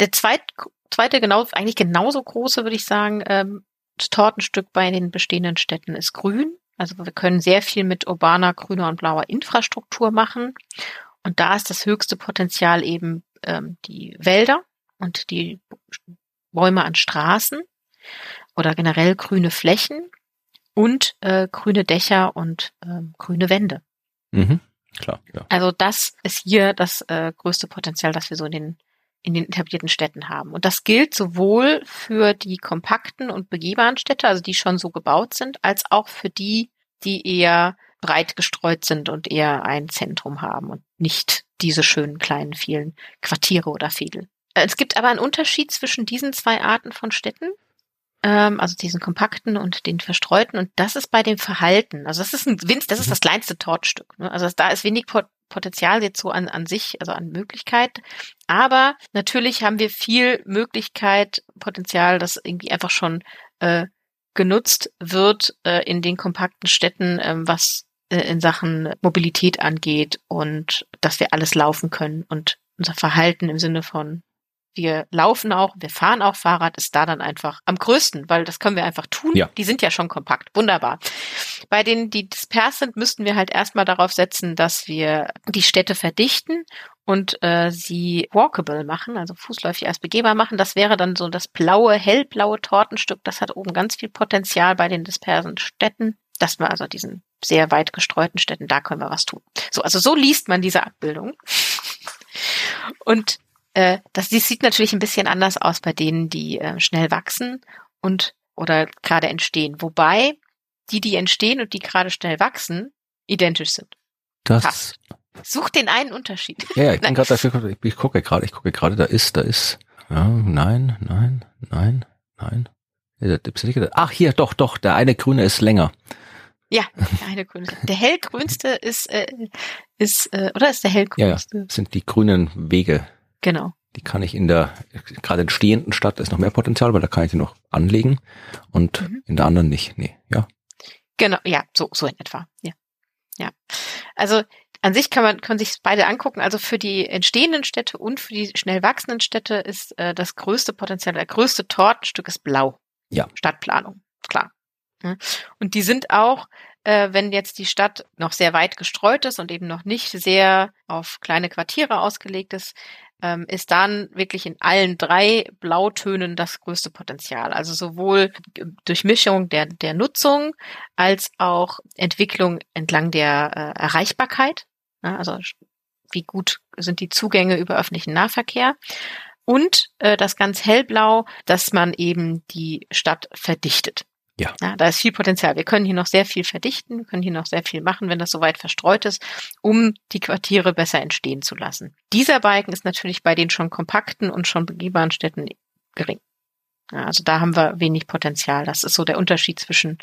Der zweit, zweite, genau, eigentlich genauso große, würde ich sagen, ähm, Tortenstück bei den bestehenden Städten ist grün. Also wir können sehr viel mit urbaner, grüner und blauer Infrastruktur machen. Und da ist das höchste Potenzial eben ähm, die Wälder und die Bäume an Straßen oder generell grüne Flächen und äh, grüne Dächer und ähm, grüne Wände. Mhm, klar, ja. Also das ist hier das äh, größte Potenzial, das wir so in den in den etablierten Städten haben. Und das gilt sowohl für die kompakten und begehbaren Städte, also die schon so gebaut sind, als auch für die, die eher breit gestreut sind und eher ein Zentrum haben und nicht diese schönen kleinen vielen Quartiere oder Fädel. es gibt aber einen Unterschied zwischen diesen zwei Arten von Städten, ähm, also diesen kompakten und den verstreuten. Und das ist bei dem Verhalten. Also das ist ein Winz, das ist mhm. das kleinste Tortstück. Ne? Also da ist wenig Potenzial jetzt so an, an sich, also an Möglichkeit. Aber natürlich haben wir viel Möglichkeit, Potenzial, das irgendwie einfach schon äh, genutzt wird äh, in den kompakten Städten, äh, was äh, in Sachen Mobilität angeht und dass wir alles laufen können und unser Verhalten im Sinne von wir laufen auch, wir fahren auch Fahrrad, ist da dann einfach am größten, weil das können wir einfach tun. Ja. Die sind ja schon kompakt. Wunderbar. Bei denen, die dispers sind, müssten wir halt erstmal darauf setzen, dass wir die Städte verdichten und äh, sie walkable machen, also fußläufig als begehbar machen. Das wäre dann so das blaue, hellblaue Tortenstück. Das hat oben ganz viel Potenzial bei den dispersen Städten. Das war also diesen sehr weit gestreuten Städten, da können wir was tun. So, also so liest man diese Abbildung. Und äh, das, das sieht natürlich ein bisschen anders aus bei denen, die äh, schnell wachsen und oder gerade entstehen. Wobei die, die entstehen und die gerade schnell wachsen, identisch sind. Das Passt. Such den einen Unterschied. Ja, ja ich bin gerade dafür, ich, ich gucke gerade, ich gucke gerade, da ist, da ist, ja, nein, nein, nein, nein. Ach, hier, doch, doch, der eine grüne ist länger. Ja, der eine grüne. Der hellgrünste ist, äh, ist, äh, oder ist der hellgrünste? Ja, ja, sind die grünen Wege. Genau. Die kann ich in der, gerade in stehenden Stadt ist noch mehr Potenzial, weil da kann ich die noch anlegen und mhm. in der anderen nicht. Nee, ja. Genau, ja, so, so in etwa. Ja. Ja. Also an sich kann man, kann man sich beide angucken. Also für die entstehenden Städte und für die schnell wachsenden Städte ist äh, das größte Potenzial, der größte Tortenstück ist blau. Ja. Stadtplanung, klar. Und die sind auch, äh, wenn jetzt die Stadt noch sehr weit gestreut ist und eben noch nicht sehr auf kleine Quartiere ausgelegt ist, ähm, ist dann wirklich in allen drei Blautönen das größte Potenzial. Also sowohl Durchmischung der, der Nutzung als auch Entwicklung entlang der äh, Erreichbarkeit. Ja, also wie gut sind die Zugänge über öffentlichen Nahverkehr. Und äh, das ganz hellblau, dass man eben die Stadt verdichtet. Ja. ja. Da ist viel Potenzial. Wir können hier noch sehr viel verdichten, können hier noch sehr viel machen, wenn das so weit verstreut ist, um die Quartiere besser entstehen zu lassen. Dieser Balken ist natürlich bei den schon kompakten und schon begehbaren Städten gering. Ja, also da haben wir wenig Potenzial. Das ist so der Unterschied zwischen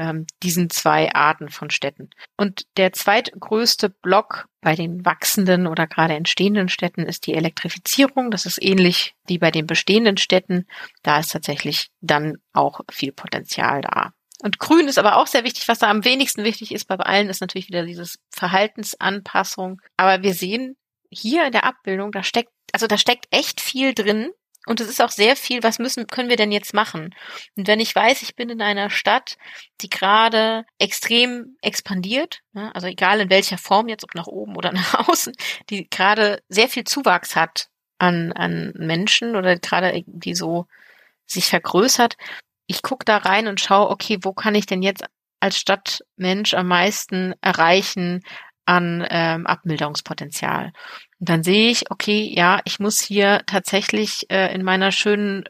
ähm, diesen zwei Arten von Städten. Und der zweitgrößte Block bei den wachsenden oder gerade entstehenden Städten ist die Elektrifizierung. Das ist ähnlich wie bei den bestehenden Städten. Da ist tatsächlich dann auch viel Potenzial da. Und Grün ist aber auch sehr wichtig. Was da am wenigsten wichtig ist bei allen, ist natürlich wieder dieses Verhaltensanpassung. Aber wir sehen hier in der Abbildung, da steckt, also da steckt echt viel drin, und es ist auch sehr viel, was müssen, können wir denn jetzt machen? Und wenn ich weiß, ich bin in einer Stadt, die gerade extrem expandiert, ne, also egal in welcher Form jetzt, ob nach oben oder nach außen, die gerade sehr viel Zuwachs hat an, an Menschen oder gerade die so sich vergrößert, ich gucke da rein und schaue, okay, wo kann ich denn jetzt als Stadtmensch am meisten erreichen an ähm, Abmilderungspotenzial? Und dann sehe ich, okay, ja, ich muss hier tatsächlich äh, in meiner schönen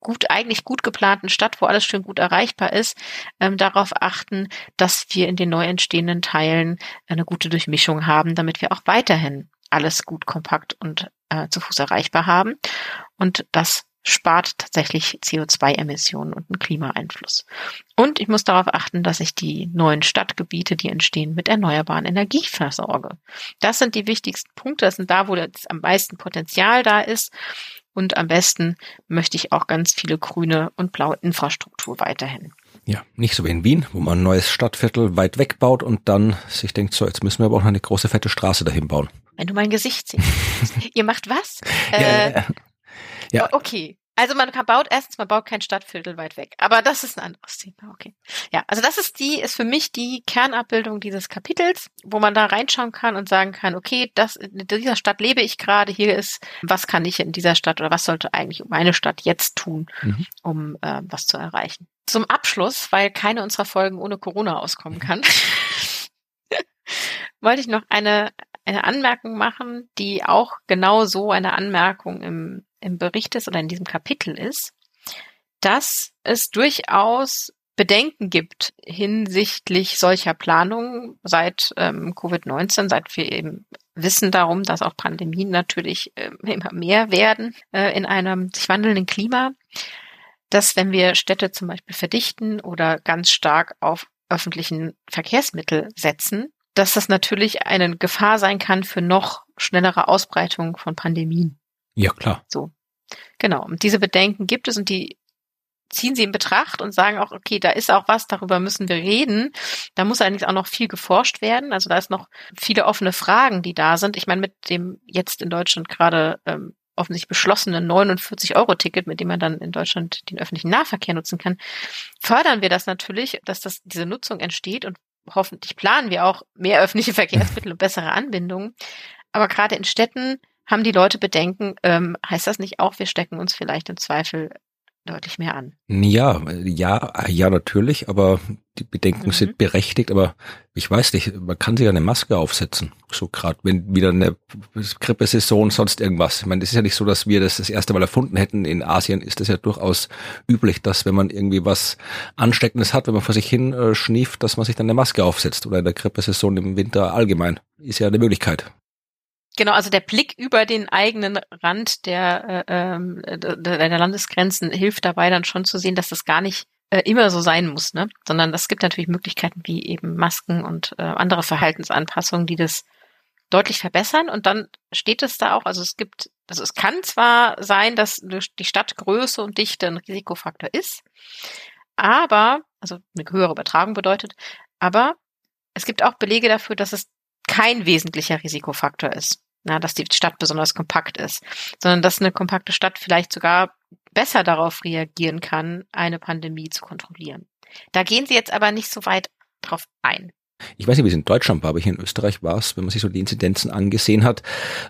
gut, eigentlich gut geplanten Stadt, wo alles schön gut erreichbar ist, ähm, darauf achten, dass wir in den neu entstehenden Teilen eine gute Durchmischung haben, damit wir auch weiterhin alles gut kompakt und äh, zu Fuß erreichbar haben. Und das spart tatsächlich CO2-Emissionen und einen Klimaeinfluss. Und ich muss darauf achten, dass ich die neuen Stadtgebiete, die entstehen, mit erneuerbaren Energie versorge. Das sind die wichtigsten Punkte. Das sind da, wo das am meisten Potenzial da ist. Und am besten möchte ich auch ganz viele grüne und blaue Infrastruktur weiterhin. Ja, nicht so wie in Wien, wo man ein neues Stadtviertel weit weg baut und dann sich denkt, so, jetzt müssen wir aber auch noch eine große fette Straße dahin bauen. Wenn du mein Gesicht siehst. Ihr macht was? ja, äh, ja, ja. Ja. Okay. Also man baut erstens, man baut kein Stadtviertel weit weg. Aber das ist ein anderes Thema. Okay. Ja, also das ist die, ist für mich die Kernabbildung dieses Kapitels, wo man da reinschauen kann und sagen kann, okay, das, in dieser Stadt lebe ich gerade, hier ist, was kann ich in dieser Stadt oder was sollte eigentlich meine Stadt jetzt tun, mhm. um äh, was zu erreichen. Zum Abschluss, weil keine unserer Folgen ohne Corona auskommen kann, wollte ich noch eine, eine Anmerkung machen, die auch genau so eine Anmerkung im im Bericht ist oder in diesem Kapitel ist, dass es durchaus Bedenken gibt hinsichtlich solcher Planungen seit ähm, Covid-19, seit wir eben wissen darum, dass auch Pandemien natürlich äh, immer mehr werden äh, in einem sich wandelnden Klima, dass wenn wir Städte zum Beispiel verdichten oder ganz stark auf öffentlichen Verkehrsmittel setzen, dass das natürlich eine Gefahr sein kann für noch schnellere Ausbreitung von Pandemien. Ja, klar. So. Genau. Und diese Bedenken gibt es und die ziehen sie in Betracht und sagen auch, okay, da ist auch was, darüber müssen wir reden. Da muss allerdings auch noch viel geforscht werden. Also da ist noch viele offene Fragen, die da sind. Ich meine, mit dem jetzt in Deutschland gerade ähm, offensichtlich beschlossenen 49-Euro-Ticket, mit dem man dann in Deutschland den öffentlichen Nahverkehr nutzen kann, fördern wir das natürlich, dass das diese Nutzung entsteht und hoffentlich planen wir auch mehr öffentliche Verkehrsmittel und bessere Anbindungen. Aber gerade in Städten haben die Leute Bedenken, ähm, heißt das nicht auch, wir stecken uns vielleicht im Zweifel deutlich mehr an. Ja, ja, ja, natürlich, aber die Bedenken mhm. sind berechtigt, aber ich weiß nicht, man kann sich eine Maske aufsetzen. So gerade, wenn wieder eine Grippesaison, sonst irgendwas. Ich meine, das ist ja nicht so, dass wir das das erste Mal erfunden hätten. In Asien ist das ja durchaus üblich, dass wenn man irgendwie was Ansteckendes hat, wenn man vor sich hin äh, schnieft, dass man sich dann eine Maske aufsetzt. Oder in der Grippesaison im Winter allgemein. Ist ja eine Möglichkeit. Genau, also der Blick über den eigenen Rand der, äh, äh, der Landesgrenzen hilft dabei dann schon zu sehen, dass das gar nicht äh, immer so sein muss, ne? Sondern es gibt natürlich Möglichkeiten wie eben Masken und äh, andere Verhaltensanpassungen, die das deutlich verbessern. Und dann steht es da auch, also es gibt, also es kann zwar sein, dass die Stadtgröße und Dichte ein Risikofaktor ist, aber, also eine höhere Übertragung bedeutet, aber es gibt auch Belege dafür, dass es kein wesentlicher Risikofaktor ist na, dass die Stadt besonders kompakt ist, sondern dass eine kompakte Stadt vielleicht sogar besser darauf reagieren kann, eine Pandemie zu kontrollieren. Da gehen sie jetzt aber nicht so weit drauf ein. Ich weiß nicht, wie es in Deutschland war, aber hier in Österreich war es, wenn man sich so die Inzidenzen angesehen hat,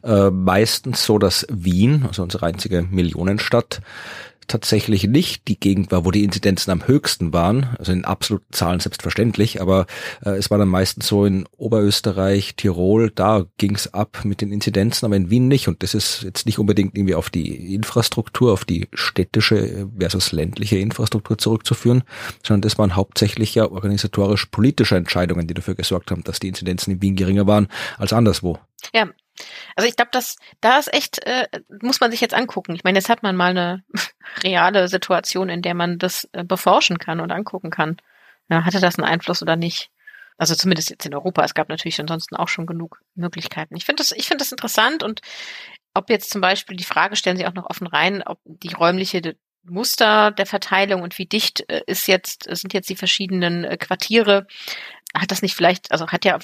äh, meistens so, dass Wien, also unsere einzige Millionenstadt, tatsächlich nicht die Gegend war, wo die Inzidenzen am höchsten waren, also in absoluten Zahlen selbstverständlich, aber äh, es war dann meistens so in Oberösterreich, Tirol, da ging's ab mit den Inzidenzen, aber in Wien nicht. Und das ist jetzt nicht unbedingt irgendwie auf die Infrastruktur, auf die städtische versus ländliche Infrastruktur zurückzuführen, sondern das waren hauptsächlich ja organisatorisch politische Entscheidungen, die dafür gesorgt haben, dass die Inzidenzen in Wien geringer waren als anderswo. Ja, also ich glaube, dass da ist echt, äh, muss man sich jetzt angucken. Ich meine, jetzt hat man mal eine reale Situation, in der man das äh, beforschen kann und angucken kann. Ja, hatte das einen Einfluss oder nicht? Also zumindest jetzt in Europa. Es gab natürlich ansonsten auch schon genug Möglichkeiten. Ich finde das, ich finde das interessant und ob jetzt zum Beispiel die Frage stellen Sie auch noch offen rein, ob die räumliche Muster der Verteilung und wie dicht äh, ist jetzt, sind jetzt die verschiedenen äh, Quartiere, hat das nicht vielleicht, also hat ja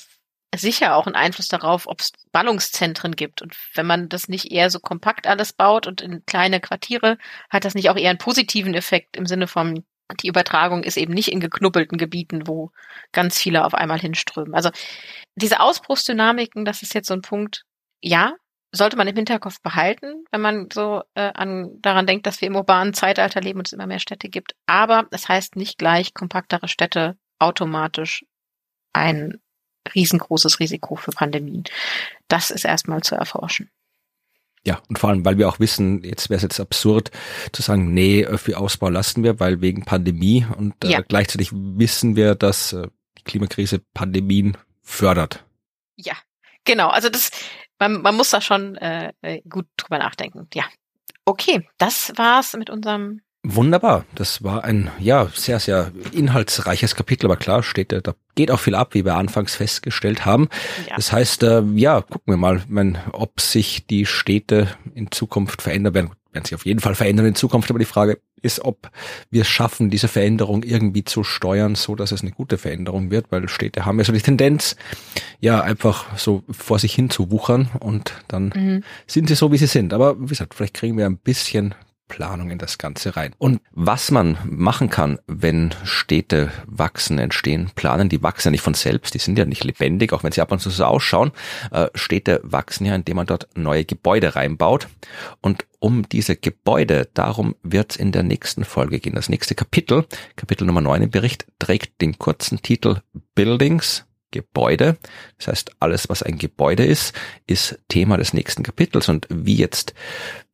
sicher auch einen Einfluss darauf, ob es Ballungszentren gibt. Und wenn man das nicht eher so kompakt alles baut und in kleine Quartiere, hat das nicht auch eher einen positiven Effekt im Sinne von, die Übertragung ist eben nicht in geknubbelten Gebieten, wo ganz viele auf einmal hinströmen. Also diese Ausbruchsdynamiken, das ist jetzt so ein Punkt, ja, sollte man im Hinterkopf behalten, wenn man so äh, an, daran denkt, dass wir im urbanen Zeitalter leben und es immer mehr Städte gibt. Aber es das heißt nicht gleich kompaktere Städte automatisch ein riesengroßes Risiko für Pandemien. Das ist erstmal zu erforschen. Ja, und vor allem, weil wir auch wissen, jetzt wäre es jetzt absurd zu sagen, nee, Öffi-Ausbau lassen wir, weil wegen Pandemie und äh, ja. gleichzeitig wissen wir, dass äh, die Klimakrise Pandemien fördert. Ja, genau. Also das, man, man muss da schon äh, äh gut drüber nachdenken. Ja. Okay, das war's mit unserem Wunderbar. Das war ein, ja, sehr, sehr inhaltsreiches Kapitel, aber klar steht, da geht auch viel ab, wie wir anfangs festgestellt haben. Ja. Das heißt, äh, ja, gucken wir mal, wenn, ob sich die Städte in Zukunft verändern werden. Werden sich auf jeden Fall verändern in Zukunft, aber die Frage ist, ob wir es schaffen, diese Veränderung irgendwie zu steuern, so dass es eine gute Veränderung wird, weil Städte haben ja so die Tendenz, ja, einfach so vor sich hin zu wuchern und dann mhm. sind sie so, wie sie sind. Aber wie gesagt, vielleicht kriegen wir ein bisschen Planung in das Ganze rein. Und was man machen kann, wenn Städte wachsen, entstehen, planen, die wachsen ja nicht von selbst, die sind ja nicht lebendig, auch wenn sie ab und zu so ausschauen. Äh, Städte wachsen ja, indem man dort neue Gebäude reinbaut. Und um diese Gebäude, darum wird es in der nächsten Folge gehen. Das nächste Kapitel, Kapitel Nummer 9 im Bericht, trägt den kurzen Titel Buildings, Gebäude. Das heißt, alles, was ein Gebäude ist, ist Thema des nächsten Kapitels. Und wie jetzt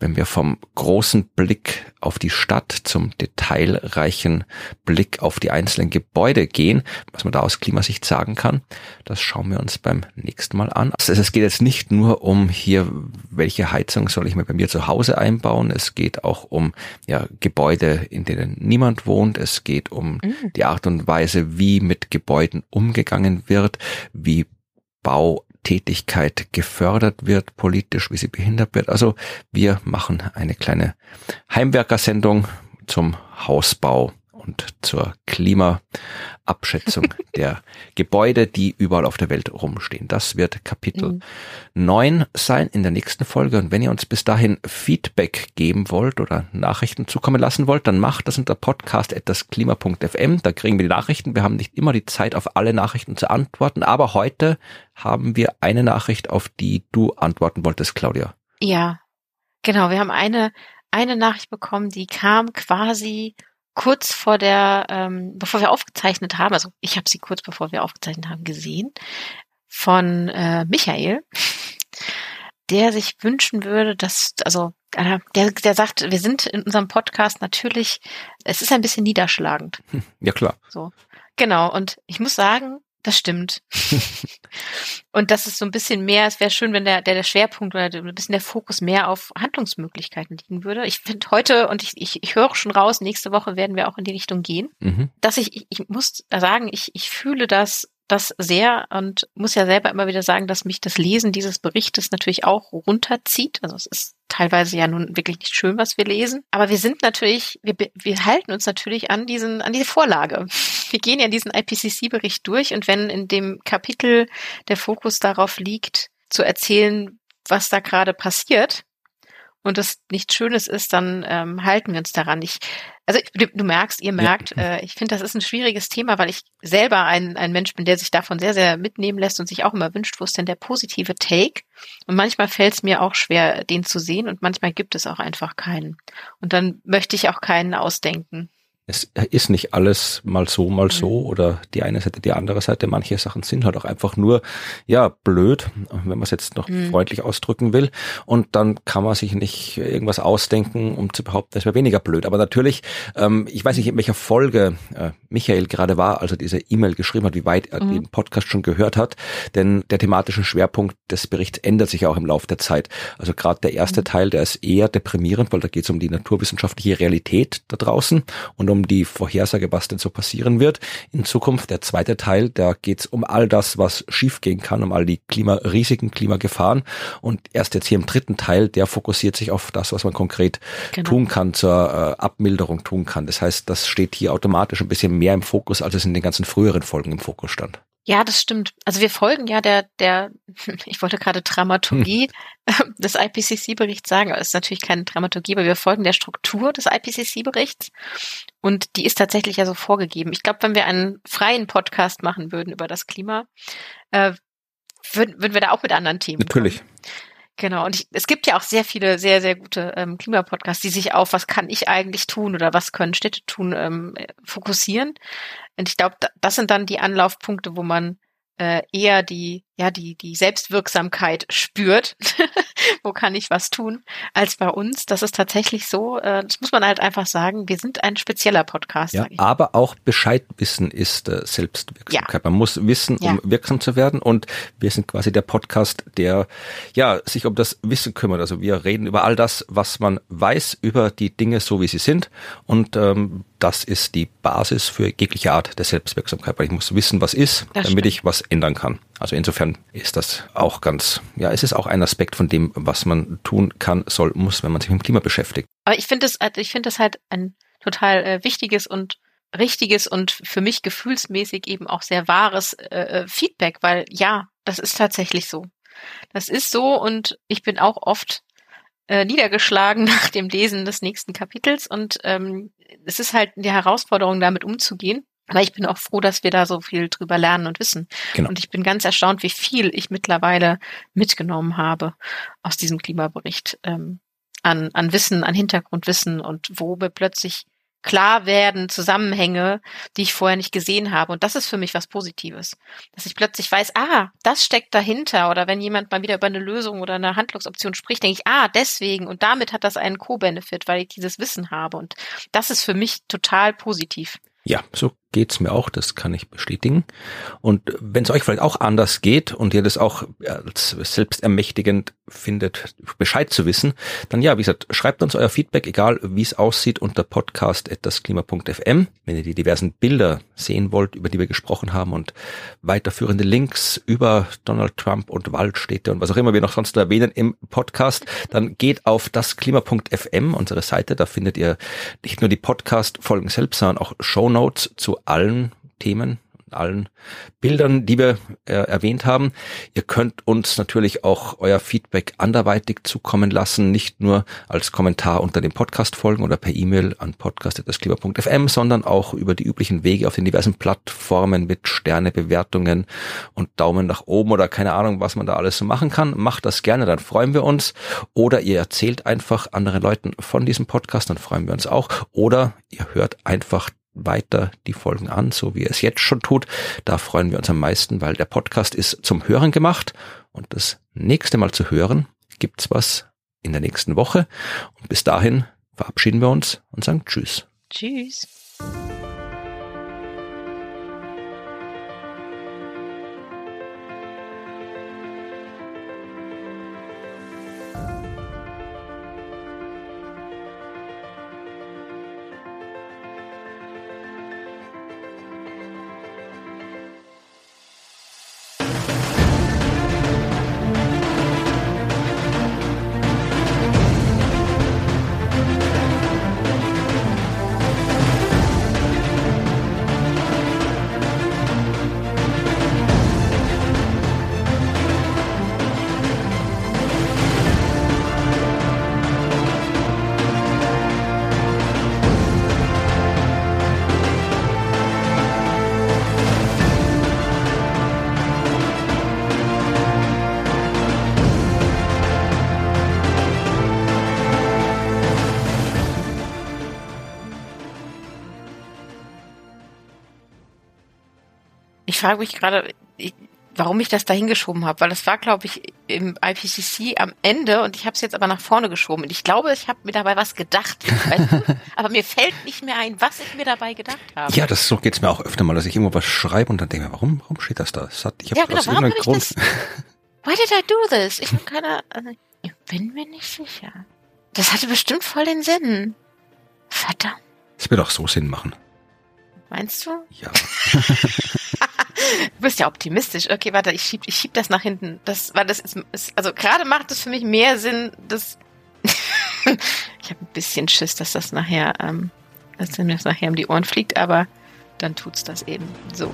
wenn wir vom großen Blick auf die Stadt zum detailreichen Blick auf die einzelnen Gebäude gehen, was man da aus Klimasicht sagen kann, das schauen wir uns beim nächsten Mal an. Also es geht jetzt nicht nur um hier, welche Heizung soll ich mir bei mir zu Hause einbauen, es geht auch um ja, Gebäude, in denen niemand wohnt, es geht um mhm. die Art und Weise, wie mit Gebäuden umgegangen wird, wie Bautätigkeit gefördert wird, politisch, wie sie behindert wird. Also wir machen eine kleine Heimwerkersendung zum Hausbau und zur Klimaabschätzung der Gebäude, die überall auf der Welt rumstehen. Das wird Kapitel mhm. 9 sein in der nächsten Folge. Und wenn ihr uns bis dahin Feedback geben wollt oder Nachrichten zukommen lassen wollt, dann macht das unter podcast.klima.fm. Da kriegen wir die Nachrichten. Wir haben nicht immer die Zeit, auf alle Nachrichten zu antworten, aber heute haben wir eine Nachricht, auf die du antworten wolltest, Claudia. Ja, genau. Wir haben eine, eine Nachricht bekommen, die kam quasi kurz vor der, ähm, bevor wir aufgezeichnet haben, also ich habe sie kurz bevor wir aufgezeichnet haben gesehen, von äh, Michael, der sich wünschen würde, dass, also der, der sagt, wir sind in unserem Podcast natürlich, es ist ein bisschen niederschlagend. Ja klar. So. Genau, und ich muss sagen, das stimmt. und das ist so ein bisschen mehr, es wäre schön, wenn der, der, der Schwerpunkt oder ein bisschen der Fokus mehr auf Handlungsmöglichkeiten liegen würde. Ich finde heute, und ich, ich, ich höre schon raus, nächste Woche werden wir auch in die Richtung gehen, mhm. dass ich, ich, ich muss sagen, ich, ich fühle das das sehr und muss ja selber immer wieder sagen, dass mich das Lesen dieses Berichtes natürlich auch runterzieht. Also es ist teilweise ja nun wirklich nicht schön, was wir lesen. Aber wir sind natürlich, wir, wir halten uns natürlich an diesen, an diese Vorlage. Wir gehen ja diesen IPCC-Bericht durch und wenn in dem Kapitel der Fokus darauf liegt, zu erzählen, was da gerade passiert, und das nichts Schönes ist, dann ähm, halten wir uns daran. Ich, also du, du merkst, ihr merkt, ja. äh, ich finde, das ist ein schwieriges Thema, weil ich selber ein, ein Mensch bin, der sich davon sehr, sehr mitnehmen lässt und sich auch immer wünscht, wo ist denn der positive Take? Und manchmal fällt es mir auch schwer, den zu sehen und manchmal gibt es auch einfach keinen. Und dann möchte ich auch keinen ausdenken es ist nicht alles mal so, mal so mhm. oder die eine Seite, die andere Seite. Manche Sachen sind halt auch einfach nur, ja, blöd, wenn man es jetzt noch mhm. freundlich ausdrücken will. Und dann kann man sich nicht irgendwas ausdenken, um zu behaupten, es wäre weniger blöd. Aber natürlich, ähm, ich weiß nicht, in welcher Folge äh, Michael gerade war, als er diese E-Mail geschrieben hat, wie weit er mhm. den Podcast schon gehört hat. Denn der thematische Schwerpunkt des Berichts ändert sich auch im Laufe der Zeit. Also gerade der erste mhm. Teil, der ist eher deprimierend, weil da geht es um die naturwissenschaftliche Realität da draußen und um die Vorhersage, was denn so passieren wird in Zukunft. Der zweite Teil, da geht's um all das, was schiefgehen kann, um all die Klimarisiken, Klimagefahren. Und erst jetzt hier im dritten Teil, der fokussiert sich auf das, was man konkret genau. tun kann, zur äh, Abmilderung tun kann. Das heißt, das steht hier automatisch ein bisschen mehr im Fokus, als es in den ganzen früheren Folgen im Fokus stand. Ja, das stimmt. Also wir folgen ja der, der, ich wollte gerade Dramaturgie hm. des IPCC-Berichts sagen, aber es ist natürlich keine Dramaturgie, aber wir folgen der Struktur des IPCC-Berichts und die ist tatsächlich ja so vorgegeben. Ich glaube, wenn wir einen freien Podcast machen würden über das Klima, äh, würden, würden wir da auch mit anderen Themen. Natürlich. Kommen. Genau, und ich, es gibt ja auch sehr viele, sehr, sehr gute ähm, Klimapodcasts, die sich auf, was kann ich eigentlich tun oder was können Städte tun, ähm, fokussieren. Und ich glaube, das sind dann die Anlaufpunkte, wo man äh, eher die, ja, die, die Selbstwirksamkeit spürt, wo kann ich was tun, als bei uns. Das ist tatsächlich so, äh, das muss man halt einfach sagen, wir sind ein spezieller Podcast. Ja, aber auch Bescheidwissen ist äh, Selbstwirksamkeit. Ja. Man muss wissen, um ja. wirksam zu werden und wir sind quasi der Podcast, der ja sich um das Wissen kümmert. Also wir reden über all das, was man weiß über die Dinge so, wie sie sind und ähm, das ist die Basis für jegliche Art der Selbstwirksamkeit, weil ich muss wissen, was ist, das damit stimmt. ich was ändern kann. Also insofern ist das auch ganz, ja, es ist auch ein Aspekt von dem, was man tun kann, soll, muss, wenn man sich mit dem Klima beschäftigt. Aber ich finde es, also ich finde das halt ein total äh, wichtiges und richtiges und für mich gefühlsmäßig eben auch sehr wahres äh, äh Feedback, weil ja, das ist tatsächlich so. Das ist so und ich bin auch oft äh, niedergeschlagen nach dem Lesen des nächsten Kapitels und ähm, es ist halt die Herausforderung, damit umzugehen. Aber ich bin auch froh, dass wir da so viel drüber lernen und wissen. Genau. Und ich bin ganz erstaunt, wie viel ich mittlerweile mitgenommen habe aus diesem Klimabericht ähm, an, an Wissen, an Hintergrundwissen und wo wir plötzlich klar werden Zusammenhänge, die ich vorher nicht gesehen habe. Und das ist für mich was Positives. Dass ich plötzlich weiß, ah, das steckt dahinter. Oder wenn jemand mal wieder über eine Lösung oder eine Handlungsoption spricht, denke ich, ah, deswegen. Und damit hat das einen Co-Benefit, weil ich dieses Wissen habe. Und das ist für mich total positiv. Ja, so geht's mir auch, das kann ich bestätigen. Und wenn es euch vielleicht auch anders geht und ihr das auch als selbstermächtigend findet, Bescheid zu wissen, dann ja, wie gesagt, schreibt uns euer Feedback, egal wie es aussieht, unter podcast.dasklima.fm. Wenn ihr die diversen Bilder sehen wollt, über die wir gesprochen haben und weiterführende Links über Donald Trump und Waldstädte und was auch immer wir noch sonst erwähnen im Podcast, dann geht auf dasklima.fm, unsere Seite, da findet ihr nicht nur die Podcast-Folgen selbst, sondern auch Show zu allen Themen, allen Bildern, die wir äh, erwähnt haben. Ihr könnt uns natürlich auch euer Feedback anderweitig zukommen lassen, nicht nur als Kommentar unter den Podcast-Folgen oder per E-Mail an podcast.dasklima.fm, sondern auch über die üblichen Wege auf den diversen Plattformen mit Sternebewertungen und Daumen nach oben oder keine Ahnung, was man da alles so machen kann. Macht das gerne, dann freuen wir uns. Oder ihr erzählt einfach anderen Leuten von diesem Podcast, dann freuen wir uns auch. Oder ihr hört einfach weiter die Folgen an, so wie er es jetzt schon tut. Da freuen wir uns am meisten, weil der Podcast ist zum Hören gemacht und das nächste Mal zu hören gibt's was in der nächsten Woche. Und bis dahin verabschieden wir uns und sagen Tschüss. Tschüss. Frage mich gerade, warum ich das da hingeschoben habe, weil das war, glaube ich, im IPCC am Ende und ich habe es jetzt aber nach vorne geschoben. Und ich glaube, ich habe mir dabei was gedacht. Weißt du? aber mir fällt nicht mehr ein, was ich mir dabei gedacht habe. Ja, das so geht's mir auch öfter mal, dass ich irgendwo was schreibe und dann denke warum, warum steht das da? Das hat, ich hab Ja, genau, aus irgendeinem Grund. Why did I do this? Ich bin keine, also, ich bin mir nicht sicher. Das hatte bestimmt voll den Sinn. Verdammt, Das wird auch so Sinn machen. meinst du? Ja. Du bist ja optimistisch. Okay, warte, ich schieb, ich schieb das nach hinten. Das, weil das ist, ist also gerade macht es für mich mehr Sinn, dass ich habe ein bisschen Schiss, dass das nachher, ähm, dass mir das nachher um die Ohren fliegt, aber dann tut's das eben so.